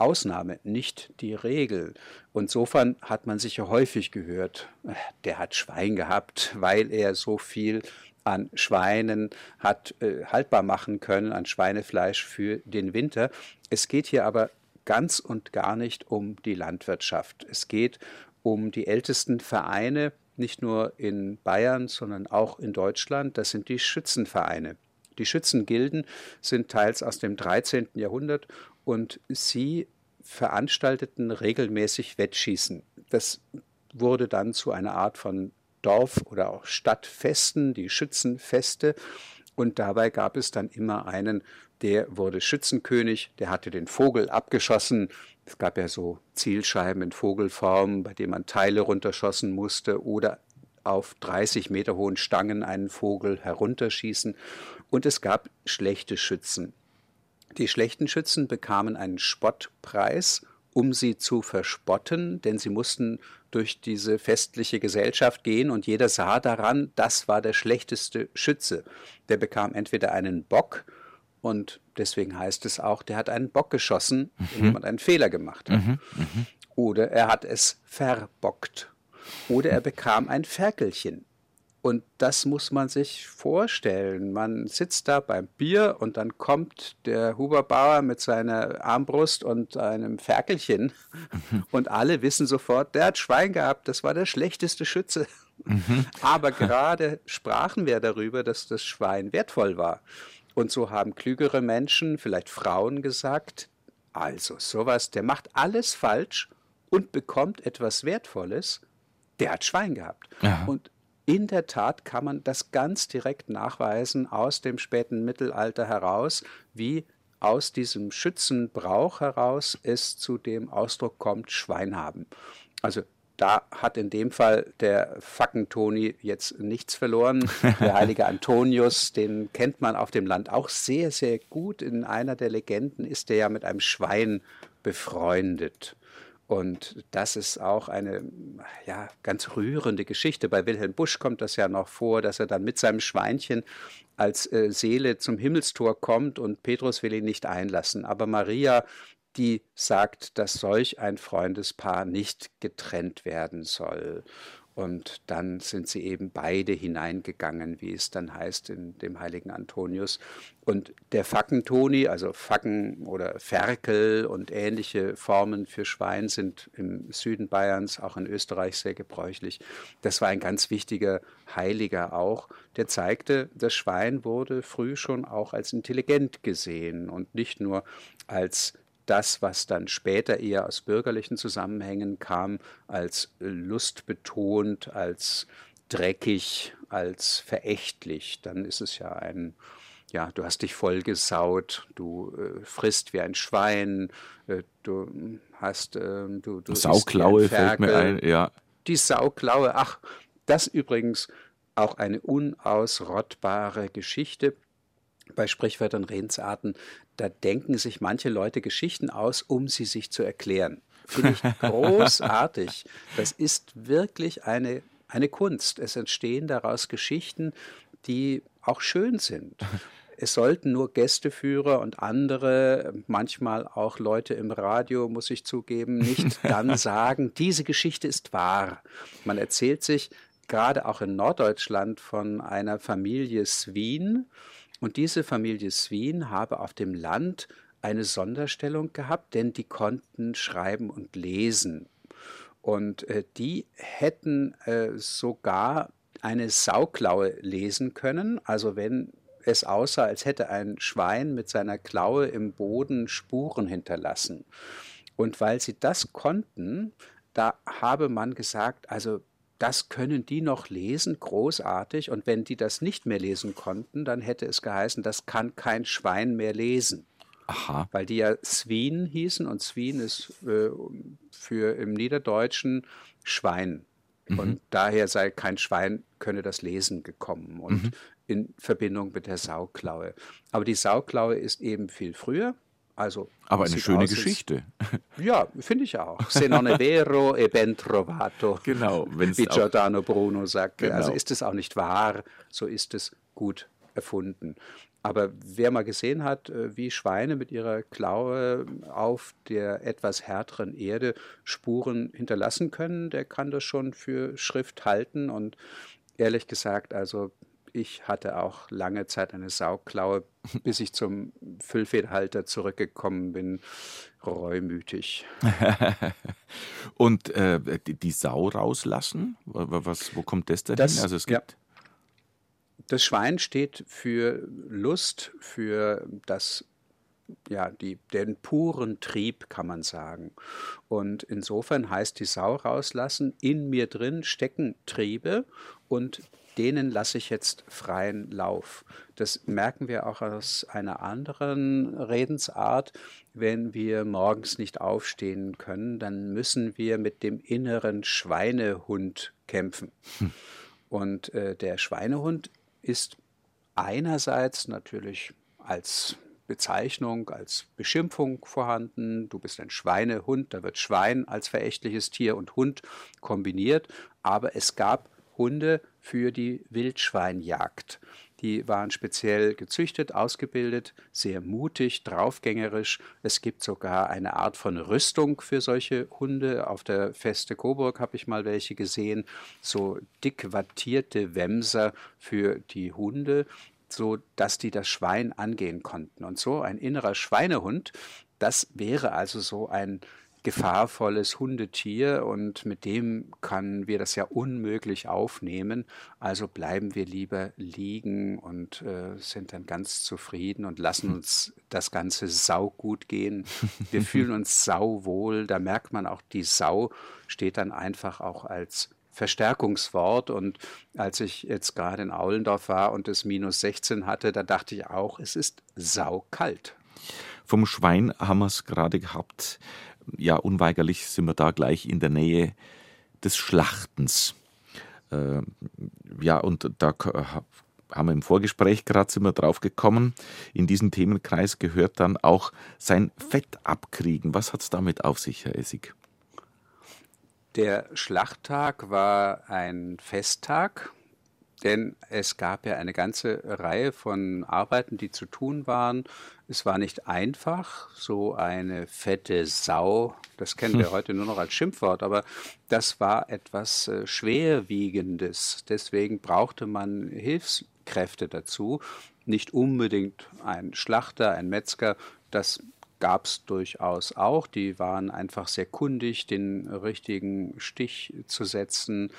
Ausnahme, nicht die Regel. Und insofern hat man sicher häufig gehört, äh, der hat Schwein gehabt, weil er so viel an Schweinen hat äh, haltbar machen können, an Schweinefleisch für den Winter. Es geht hier aber ganz und gar nicht um die Landwirtschaft. Es geht um die ältesten Vereine, nicht nur in Bayern, sondern auch in Deutschland. Das sind die Schützenvereine. Die Schützengilden sind teils aus dem 13. Jahrhundert und sie veranstalteten regelmäßig Wettschießen. Das wurde dann zu einer Art von Dorf- oder auch Stadtfesten, die Schützenfeste. Und dabei gab es dann immer einen, der wurde Schützenkönig, der hatte den Vogel abgeschossen. Es gab ja so Zielscheiben in Vogelform, bei denen man Teile runterschossen musste oder auf 30 Meter hohen Stangen einen Vogel herunterschießen. Und es gab schlechte Schützen. Die schlechten Schützen bekamen einen Spottpreis, um sie zu verspotten, denn sie mussten durch diese festliche Gesellschaft gehen und jeder sah daran, das war der schlechteste Schütze. Der bekam entweder einen Bock und deswegen heißt es auch, der hat einen Bock geschossen, wenn mhm. jemand einen Fehler gemacht hat. Mhm. Mhm. Oder er hat es verbockt. Oder er bekam ein Ferkelchen. Und das muss man sich vorstellen. Man sitzt da beim Bier und dann kommt der Huberbauer mit seiner Armbrust und einem Ferkelchen und alle wissen sofort, der hat Schwein gehabt, das war der schlechteste Schütze. Mhm. Aber gerade sprachen wir darüber, dass das Schwein wertvoll war. Und so haben klügere Menschen, vielleicht Frauen gesagt, also sowas, der macht alles falsch und bekommt etwas Wertvolles, der hat Schwein gehabt. Ja. Und in der Tat kann man das ganz direkt nachweisen aus dem späten Mittelalter heraus, wie aus diesem Schützenbrauch heraus es zu dem Ausdruck kommt, Schwein haben. Also da hat in dem Fall der Fackentoni jetzt nichts verloren. Der heilige *laughs* Antonius, den kennt man auf dem Land auch sehr, sehr gut. In einer der Legenden ist er ja mit einem Schwein befreundet. Und das ist auch eine ja, ganz rührende Geschichte. Bei Wilhelm Busch kommt das ja noch vor, dass er dann mit seinem Schweinchen als äh, Seele zum Himmelstor kommt und Petrus will ihn nicht einlassen. Aber Maria die sagt, dass solch ein Freundespaar nicht getrennt werden soll. Und dann sind sie eben beide hineingegangen, wie es dann heißt in dem heiligen Antonius. Und der Fackentoni, also Facken oder Ferkel und ähnliche Formen für Schwein sind im Süden Bayerns, auch in Österreich sehr gebräuchlich. Das war ein ganz wichtiger Heiliger auch, der zeigte, das Schwein wurde früh schon auch als intelligent gesehen und nicht nur als das, was dann später eher aus bürgerlichen Zusammenhängen kam, als lustbetont, als dreckig, als verächtlich, dann ist es ja ein, ja, du hast dich vollgesaut, du äh, frisst wie ein Schwein, äh, du hast, äh, du, du Sauklaue fällt mir ein, ja. Die Sauklaue, ach, das übrigens auch eine unausrottbare Geschichte bei Sprichwörtern, Redensarten, da denken sich manche Leute Geschichten aus, um sie sich zu erklären. Finde ich *laughs* großartig. Das ist wirklich eine, eine Kunst. Es entstehen daraus Geschichten, die auch schön sind. Es sollten nur Gästeführer und andere, manchmal auch Leute im Radio, muss ich zugeben, nicht *laughs* dann sagen, diese Geschichte ist wahr. Man erzählt sich gerade auch in Norddeutschland von einer Familie Swin, und diese Familie Swin habe auf dem Land eine Sonderstellung gehabt, denn die konnten schreiben und lesen. Und äh, die hätten äh, sogar eine Sauklaue lesen können. Also wenn es aussah, als hätte ein Schwein mit seiner Klaue im Boden Spuren hinterlassen. Und weil sie das konnten, da habe man gesagt, also das können die noch lesen, großartig. Und wenn die das nicht mehr lesen konnten, dann hätte es geheißen, das kann kein Schwein mehr lesen. Aha. Weil die ja Swin hießen und Swin ist äh, für im Niederdeutschen Schwein. Mhm. Und daher sei kein Schwein könne das lesen gekommen und mhm. in Verbindung mit der Sauklaue. Aber die Sauklaue ist eben viel früher, also, Aber eine schöne Geschichte. *laughs* ja, finde ich auch. Se non è vero e ben trovato. *laughs* Genau. Wie Giordano Bruno sagt. Genau. Also ist es auch nicht wahr, so ist es gut erfunden. Aber wer mal gesehen hat, äh, wie Schweine mit ihrer Klaue auf der etwas härteren Erde Spuren hinterlassen können, der kann das schon für Schrift halten. Und ehrlich gesagt, also ich hatte auch lange Zeit eine Sauklaue, bis ich zum Füllfederhalter zurückgekommen bin, reumütig. *laughs* Und äh, die, Sau rauslassen, was, wo kommt das denn das, hin? Also es gibt ja. Das Schwein steht für Lust, für das ja, die, den puren Trieb, kann man sagen. Und insofern heißt die Sau rauslassen, in mir drin stecken Triebe und denen lasse ich jetzt freien Lauf. Das merken wir auch aus einer anderen Redensart. Wenn wir morgens nicht aufstehen können, dann müssen wir mit dem inneren Schweinehund kämpfen. Hm. Und äh, der Schweinehund ist einerseits natürlich als Bezeichnung, als Beschimpfung vorhanden. Du bist ein Schweinehund, da wird Schwein als verächtliches Tier und Hund kombiniert. Aber es gab Hunde für die Wildschweinjagd. Die waren speziell gezüchtet, ausgebildet, sehr mutig, draufgängerisch. Es gibt sogar eine Art von Rüstung für solche Hunde. Auf der Feste Coburg habe ich mal welche gesehen. So dick wattierte Wämser für die Hunde, so dass die das Schwein angehen konnten. Und so ein innerer Schweinehund, das wäre also so ein gefahrvolles Hundetier und mit dem können wir das ja unmöglich aufnehmen. Also bleiben wir lieber liegen und äh, sind dann ganz zufrieden und lassen *laughs* uns das Ganze saugut gehen. Wir fühlen uns sauwohl. Da merkt man auch, die Sau steht dann einfach auch als Verstärkungswort. Und als ich jetzt gerade in Aulendorf war und es minus 16 hatte, da dachte ich auch, es ist saukalt. Vom Schwein haben wir es gerade gehabt ja, unweigerlich sind wir da gleich in der Nähe des Schlachtens. Äh, ja, und da haben wir im Vorgespräch gerade sind wir drauf gekommen. In diesen Themenkreis gehört dann auch sein Fett abkriegen. Was hat es damit auf sich, Herr Essig? Der Schlachttag war ein Festtag, denn es gab ja eine ganze Reihe von Arbeiten, die zu tun waren. Es war nicht einfach, so eine fette Sau, das kennen wir *laughs* heute nur noch als Schimpfwort, aber das war etwas äh, Schwerwiegendes. Deswegen brauchte man Hilfskräfte dazu. Nicht unbedingt ein Schlachter, ein Metzger, das gab es durchaus auch. Die waren einfach sehr kundig, den richtigen Stich zu setzen.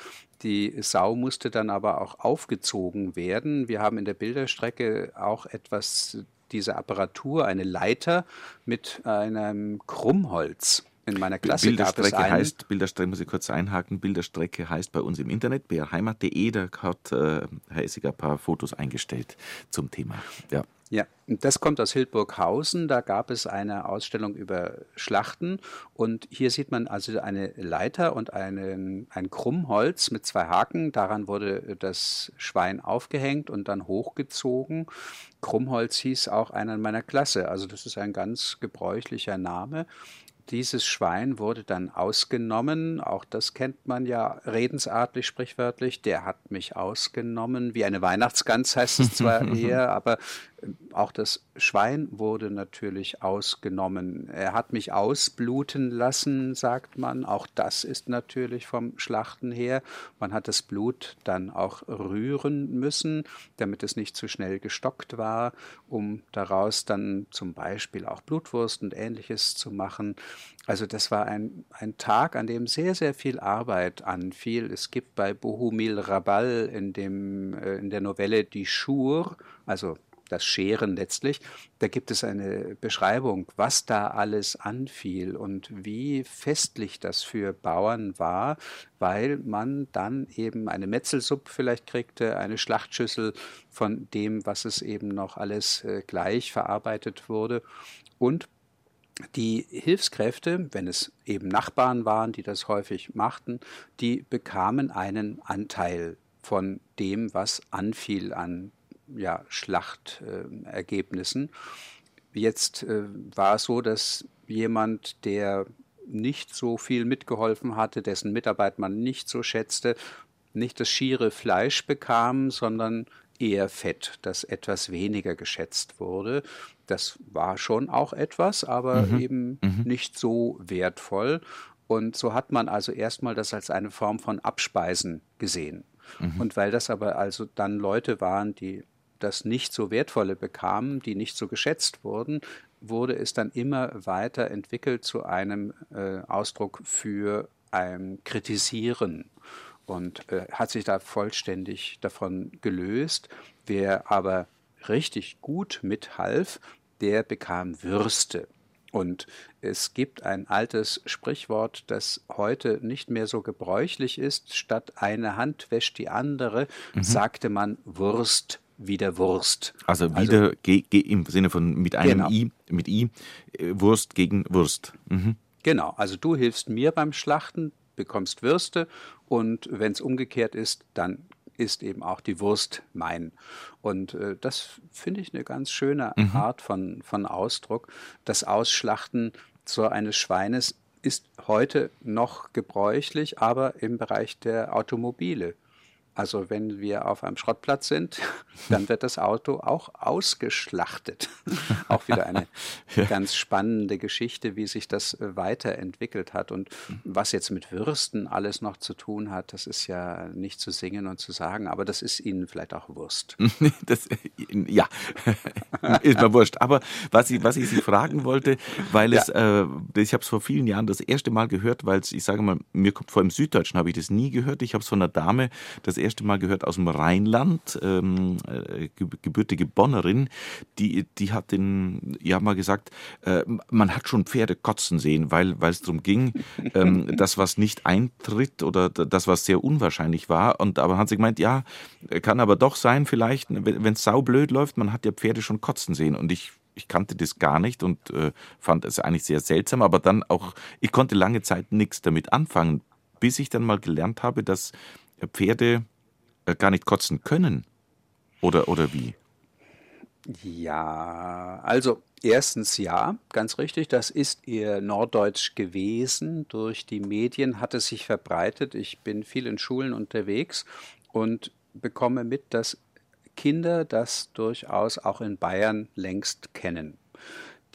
Die Sau musste dann aber auch aufgezogen werden. Wir haben in der Bilderstrecke auch etwas diese Apparatur, eine Leiter mit einem Krummholz. In meiner Klasse Bilderstrecke heißt, Bilderstrecke muss ich kurz einhaken, Bilderstrecke heißt bei uns im Internet, brheimat.de, da hat äh, Herr Essig ein paar Fotos eingestellt zum Thema. Ja. Ja, das kommt aus Hildburghausen. Da gab es eine Ausstellung über Schlachten. Und hier sieht man also eine Leiter und einen, ein Krummholz mit zwei Haken. Daran wurde das Schwein aufgehängt und dann hochgezogen. Krummholz hieß auch einer in meiner Klasse. Also das ist ein ganz gebräuchlicher Name. Dieses Schwein wurde dann ausgenommen, auch das kennt man ja redensartlich, sprichwörtlich, der hat mich ausgenommen, wie eine Weihnachtsgans heißt es zwar *laughs* eher, aber auch das Schwein wurde natürlich ausgenommen. Er hat mich ausbluten lassen, sagt man. Auch das ist natürlich vom Schlachten her. Man hat das Blut dann auch rühren müssen, damit es nicht zu schnell gestockt war, um daraus dann zum Beispiel auch Blutwurst und ähnliches zu machen. Also das war ein, ein Tag, an dem sehr, sehr viel Arbeit anfiel. Es gibt bei Bohumil Rabal in, dem, äh, in der Novelle Die Schur, also das Scheren letztlich, da gibt es eine Beschreibung, was da alles anfiel und wie festlich das für Bauern war, weil man dann eben eine Metzelsuppe vielleicht kriegte, eine Schlachtschüssel von dem, was es eben noch alles äh, gleich verarbeitet wurde. Und die Hilfskräfte, wenn es eben Nachbarn waren, die das häufig machten, die bekamen einen Anteil von dem, was anfiel an ja, Schlachtergebnissen. Jetzt äh, war es so, dass jemand, der nicht so viel mitgeholfen hatte, dessen Mitarbeit man nicht so schätzte, nicht das schiere Fleisch bekam, sondern eher Fett, das etwas weniger geschätzt wurde. Das war schon auch etwas, aber mhm. eben mhm. nicht so wertvoll. Und so hat man also erstmal das als eine Form von Abspeisen gesehen. Mhm. Und weil das aber also dann Leute waren, die das nicht so wertvolle bekamen, die nicht so geschätzt wurden, wurde es dann immer weiter entwickelt zu einem äh, Ausdruck für ein Kritisieren und äh, hat sich da vollständig davon gelöst. Wer aber richtig gut mithalf, der bekam Würste. Und es gibt ein altes Sprichwort, das heute nicht mehr so gebräuchlich ist. Statt eine Hand wäscht die andere, mhm. sagte man Wurst wieder Wurst. Also, wieder also, im Sinne von mit einem genau. I, mit I, äh, Wurst gegen Wurst. Mhm. Genau, also du hilfst mir beim Schlachten, bekommst Würste und wenn es umgekehrt ist, dann ist eben auch die Wurst mein. Und äh, das finde ich eine ganz schöne mhm. Art von, von Ausdruck. Das Ausschlachten so eines Schweines ist heute noch gebräuchlich, aber im Bereich der Automobile. Also wenn wir auf einem Schrottplatz sind, *laughs* dann wird das Auto auch ausgeschlachtet. *laughs* auch wieder eine *laughs* ja. ganz spannende Geschichte, wie sich das äh, weiterentwickelt hat. Und was jetzt mit Würsten alles noch zu tun hat, das ist ja nicht zu singen und zu sagen, aber das ist Ihnen vielleicht auch Wurst. das, ja, ist mir wurscht. Aber was ich, was ich Sie fragen wollte, weil es, ja. äh, ich habe es vor vielen Jahren das erste Mal gehört, weil es, ich sage mal, mir kommt vor im Süddeutschen habe ich das nie gehört. Ich habe es von einer Dame das erste Mal gehört aus dem Rheinland, ähm, äh, gebürtige Bonnerin, die, die hat den, ja mal gesagt, äh, man hat schon Pferde kotzen sehen, weil es darum ging, *laughs* ähm, das, was nicht eintritt oder das, was sehr unwahrscheinlich war. Und aber hat sie gemeint, ja, kann aber doch sein, vielleicht, wenn es saublöd läuft, man hat ja Pferde schon kotzen sehen. Und ich ich kannte das gar nicht und äh, fand es eigentlich sehr seltsam, aber dann auch, ich konnte lange Zeit nichts damit anfangen, bis ich dann mal gelernt habe, dass Pferde gar nicht kotzen können? Oder, oder wie? Ja, also erstens ja, ganz richtig, das ist eher norddeutsch gewesen. Durch die Medien hat es sich verbreitet. Ich bin viel in Schulen unterwegs und bekomme mit, dass Kinder das durchaus auch in Bayern längst kennen.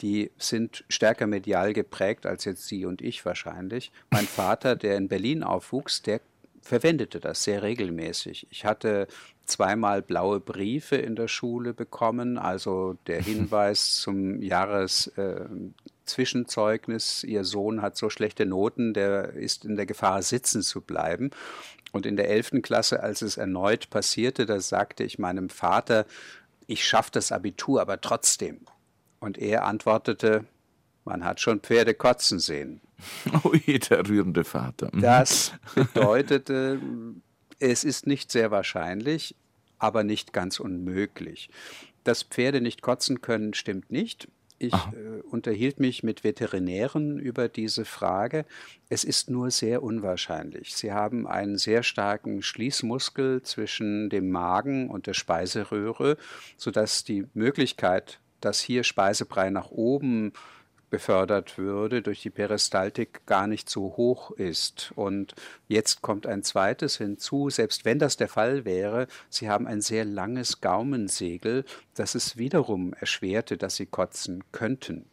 die sind stärker medial geprägt als jetzt Sie und ich wahrscheinlich. Mein Vater, der in Berlin aufwuchs, der verwendete das sehr regelmäßig. Ich hatte zweimal blaue Briefe in der Schule bekommen, also der *laughs* Hinweis zum Jahreszwischenzeugnis, äh, Ihr Sohn hat so schlechte Noten, der ist in der Gefahr, sitzen zu bleiben. Und in der 11. Klasse, als es erneut passierte, da sagte ich meinem Vater, ich schaffe das Abitur, aber trotzdem. Und er antwortete, man hat schon Pferde kotzen sehen. *laughs* Oh der rührende Vater. Mhm. Das bedeutete, es ist nicht sehr wahrscheinlich, aber nicht ganz unmöglich. Dass Pferde nicht kotzen können, stimmt nicht. Ich äh, unterhielt mich mit Veterinären über diese Frage. Es ist nur sehr unwahrscheinlich. Sie haben einen sehr starken Schließmuskel zwischen dem Magen und der Speiseröhre, sodass die Möglichkeit, dass hier Speisebrei nach oben befördert würde durch die Peristaltik gar nicht so hoch ist. Und jetzt kommt ein zweites hinzu, selbst wenn das der Fall wäre, Sie haben ein sehr langes Gaumensegel, das es wiederum erschwerte, dass Sie kotzen könnten.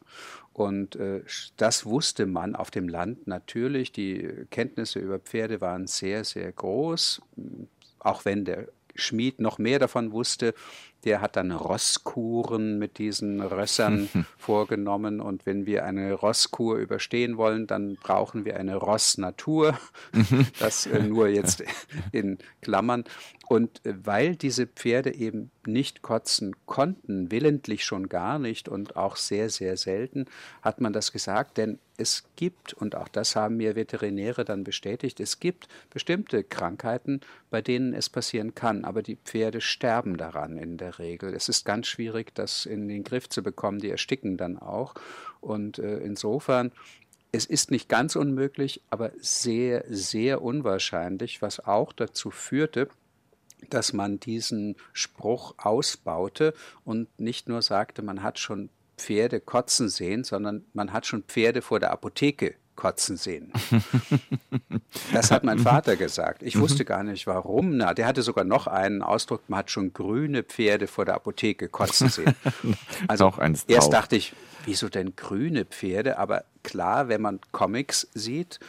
Und äh, das wusste man auf dem Land natürlich. Die Kenntnisse über Pferde waren sehr, sehr groß, auch wenn der Schmied noch mehr davon wusste, der hat dann Rosskuren mit diesen Rössern *laughs* vorgenommen. Und wenn wir eine Rosskur überstehen wollen, dann brauchen wir eine Rossnatur. das äh, nur jetzt *laughs* in Klammern. Und äh, weil diese Pferde eben nicht kotzen konnten, willentlich schon gar nicht und auch sehr, sehr selten, hat man das gesagt, denn es gibt, und auch das haben mir Veterinäre dann bestätigt, es gibt bestimmte Krankheiten, bei denen es passieren kann, aber die Pferde sterben daran in der Regel. Es ist ganz schwierig, das in den Griff zu bekommen, die ersticken dann auch. Und äh, insofern es ist nicht ganz unmöglich, aber sehr, sehr unwahrscheinlich, was auch dazu führte, dass man diesen Spruch ausbaute und nicht nur sagte, man hat schon Pferde kotzen sehen, sondern man hat schon Pferde vor der Apotheke kotzen sehen. *laughs* Das hat mein Vater gesagt. Ich wusste mhm. gar nicht warum. Na, der hatte sogar noch einen Ausdruck, man hat schon grüne Pferde vor der Apotheke kotzen sehen. *laughs* Also erst dachte ich, wieso denn grüne Pferde? Aber klar, wenn man Comics sieht,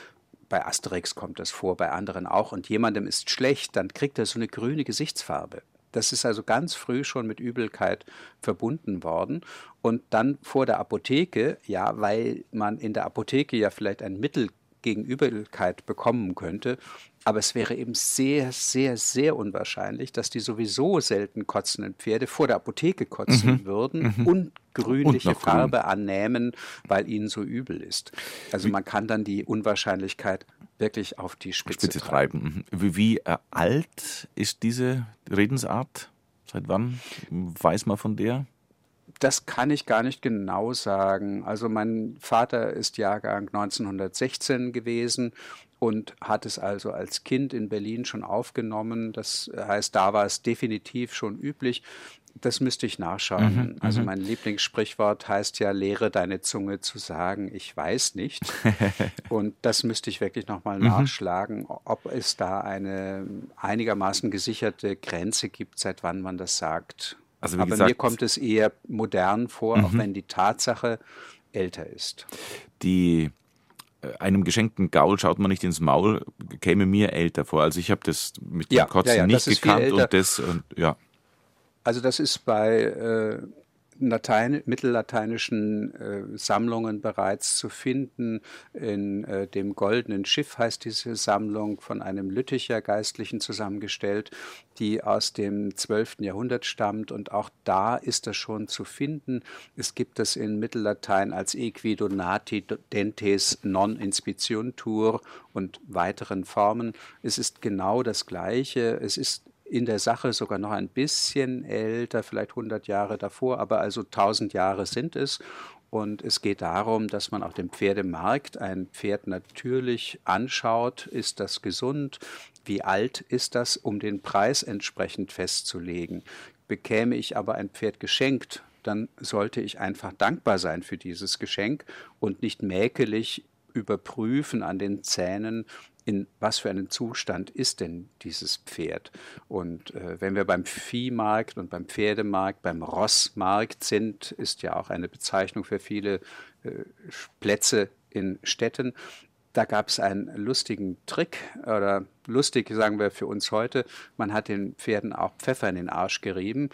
bei Asterix kommt das vor, bei anderen auch, und jemandem ist schlecht, dann kriegt er so eine grüne Gesichtsfarbe. Das ist also ganz früh schon mit Übelkeit verbunden worden. Und dann vor der Apotheke, ja, weil man in der Apotheke ja vielleicht ein Mittel gegen Übelkeit bekommen könnte. Aber es wäre eben sehr, sehr, sehr unwahrscheinlich, dass die sowieso selten kotzenden Pferde vor der Apotheke kotzen mhm. würden mhm. und grünliche und Farbe grün. annehmen, weil ihnen so übel ist. Also man kann dann die Unwahrscheinlichkeit wirklich auf die Spitze, Spitze treiben. treiben. Wie, wie äh, alt ist diese Redensart? Seit wann weiß man von der? Das kann ich gar nicht genau sagen. Also mein Vater ist Jahrgang 1916 gewesen und hat es also als Kind in Berlin schon aufgenommen. Das heißt, da war es definitiv schon üblich. Das müsste ich nachschauen. Mhm, also mhm. mein Lieblingssprichwort heißt ja, lehre deine Zunge zu sagen, ich weiß nicht. *laughs* Und das müsste ich wirklich nochmal mhm. nachschlagen, ob es da eine einigermaßen gesicherte Grenze gibt, seit wann man das sagt. Also Aber gesagt, mir kommt es eher modern vor, mhm. auch wenn die Tatsache älter ist. Die äh, einem geschenkten Gaul schaut man nicht ins Maul, käme mir älter vor. Also ich habe das mit dem Kotzen ja, ja, nicht gekannt und das und ja. Also das ist bei äh, Latein, mittellateinischen äh, Sammlungen bereits zu finden. In äh, dem Goldenen Schiff heißt diese Sammlung von einem Lütticher Geistlichen zusammengestellt, die aus dem 12. Jahrhundert stammt. Und auch da ist das schon zu finden. Es gibt es in Mittellatein als Equidonati dentes non inspiciuntur und weiteren Formen. Es ist genau das Gleiche. Es ist in der Sache sogar noch ein bisschen älter, vielleicht 100 Jahre davor, aber also 1000 Jahre sind es. Und es geht darum, dass man auf dem Pferdemarkt ein Pferd natürlich anschaut, ist das gesund, wie alt ist das, um den Preis entsprechend festzulegen. Bekäme ich aber ein Pferd geschenkt, dann sollte ich einfach dankbar sein für dieses Geschenk und nicht mäkelig überprüfen an den Zähnen, in was für einem Zustand ist denn dieses Pferd. Und äh, wenn wir beim Viehmarkt und beim Pferdemarkt, beim Rossmarkt sind, ist ja auch eine Bezeichnung für viele äh, Plätze in Städten, da gab es einen lustigen Trick oder lustig, sagen wir für uns heute. Man hat den Pferden auch Pfeffer in den Arsch gerieben.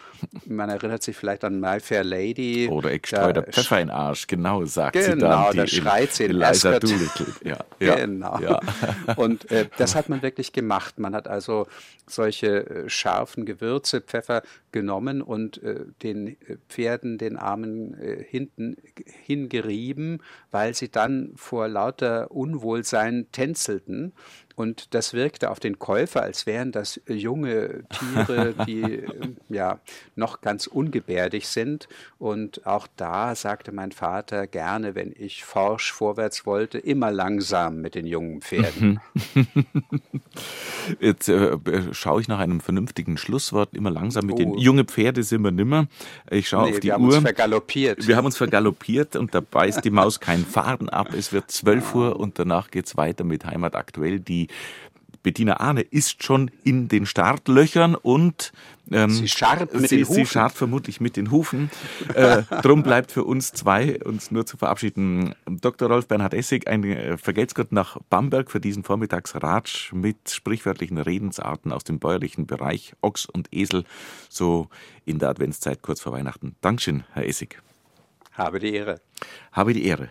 Man erinnert sich vielleicht an My Fair Lady. Oder ich streue der Pfeffer in den Arsch, genau, sagt genau, sie dann. Genau, da schreit sie in Eliza Doolittle. Ja, ja, *laughs* genau. Ja. Und äh, das hat man wirklich gemacht. Man hat also solche äh, scharfen Gewürze, Pfeffer genommen und äh, den äh, Pferden, den Armen äh, hinten hingerieben, weil sie dann vor lauter Unwohlsein tänzelten. Und das wirkte auf den Käufer, als wären das junge Tiere, *laughs* die ja noch ganz ungebärdig sind. Und auch da sagte mein Vater gerne, wenn ich forsch vorwärts wollte, immer langsam mit den jungen Pferden. *laughs* Jetzt äh, schaue ich nach einem vernünftigen Schlusswort, immer langsam mit oh. den jungen Pferde sind wir nimmer. Ich schaue nee, auf die wir Uhr. Wir haben uns vergaloppiert. Wir haben uns vergaloppiert und da beißt die Maus keinen Faden ab. Es wird *laughs* 12 Uhr und danach geht es weiter mit Heimat aktuell. Die Bettina Ahne ist schon in den Startlöchern und ähm, sie scharrt mit sie, den Hufen. Sie scharrt vermutlich mit den Hufen. äh, drum bleibt für uns zwei, uns nur zu verabschieden. Dr. Rolf Bernhard Essig, ein äh, nach Bamberg für diesen Vormittagsratsch mit sprichwörtlichen Redensarten aus dem bäuerlichen Bereich Ochs und Esel, so in der Adventszeit kurz vor Weihnachten. Dankeschön, Herr Essig. Habe die Ehre. Habe die Ehre.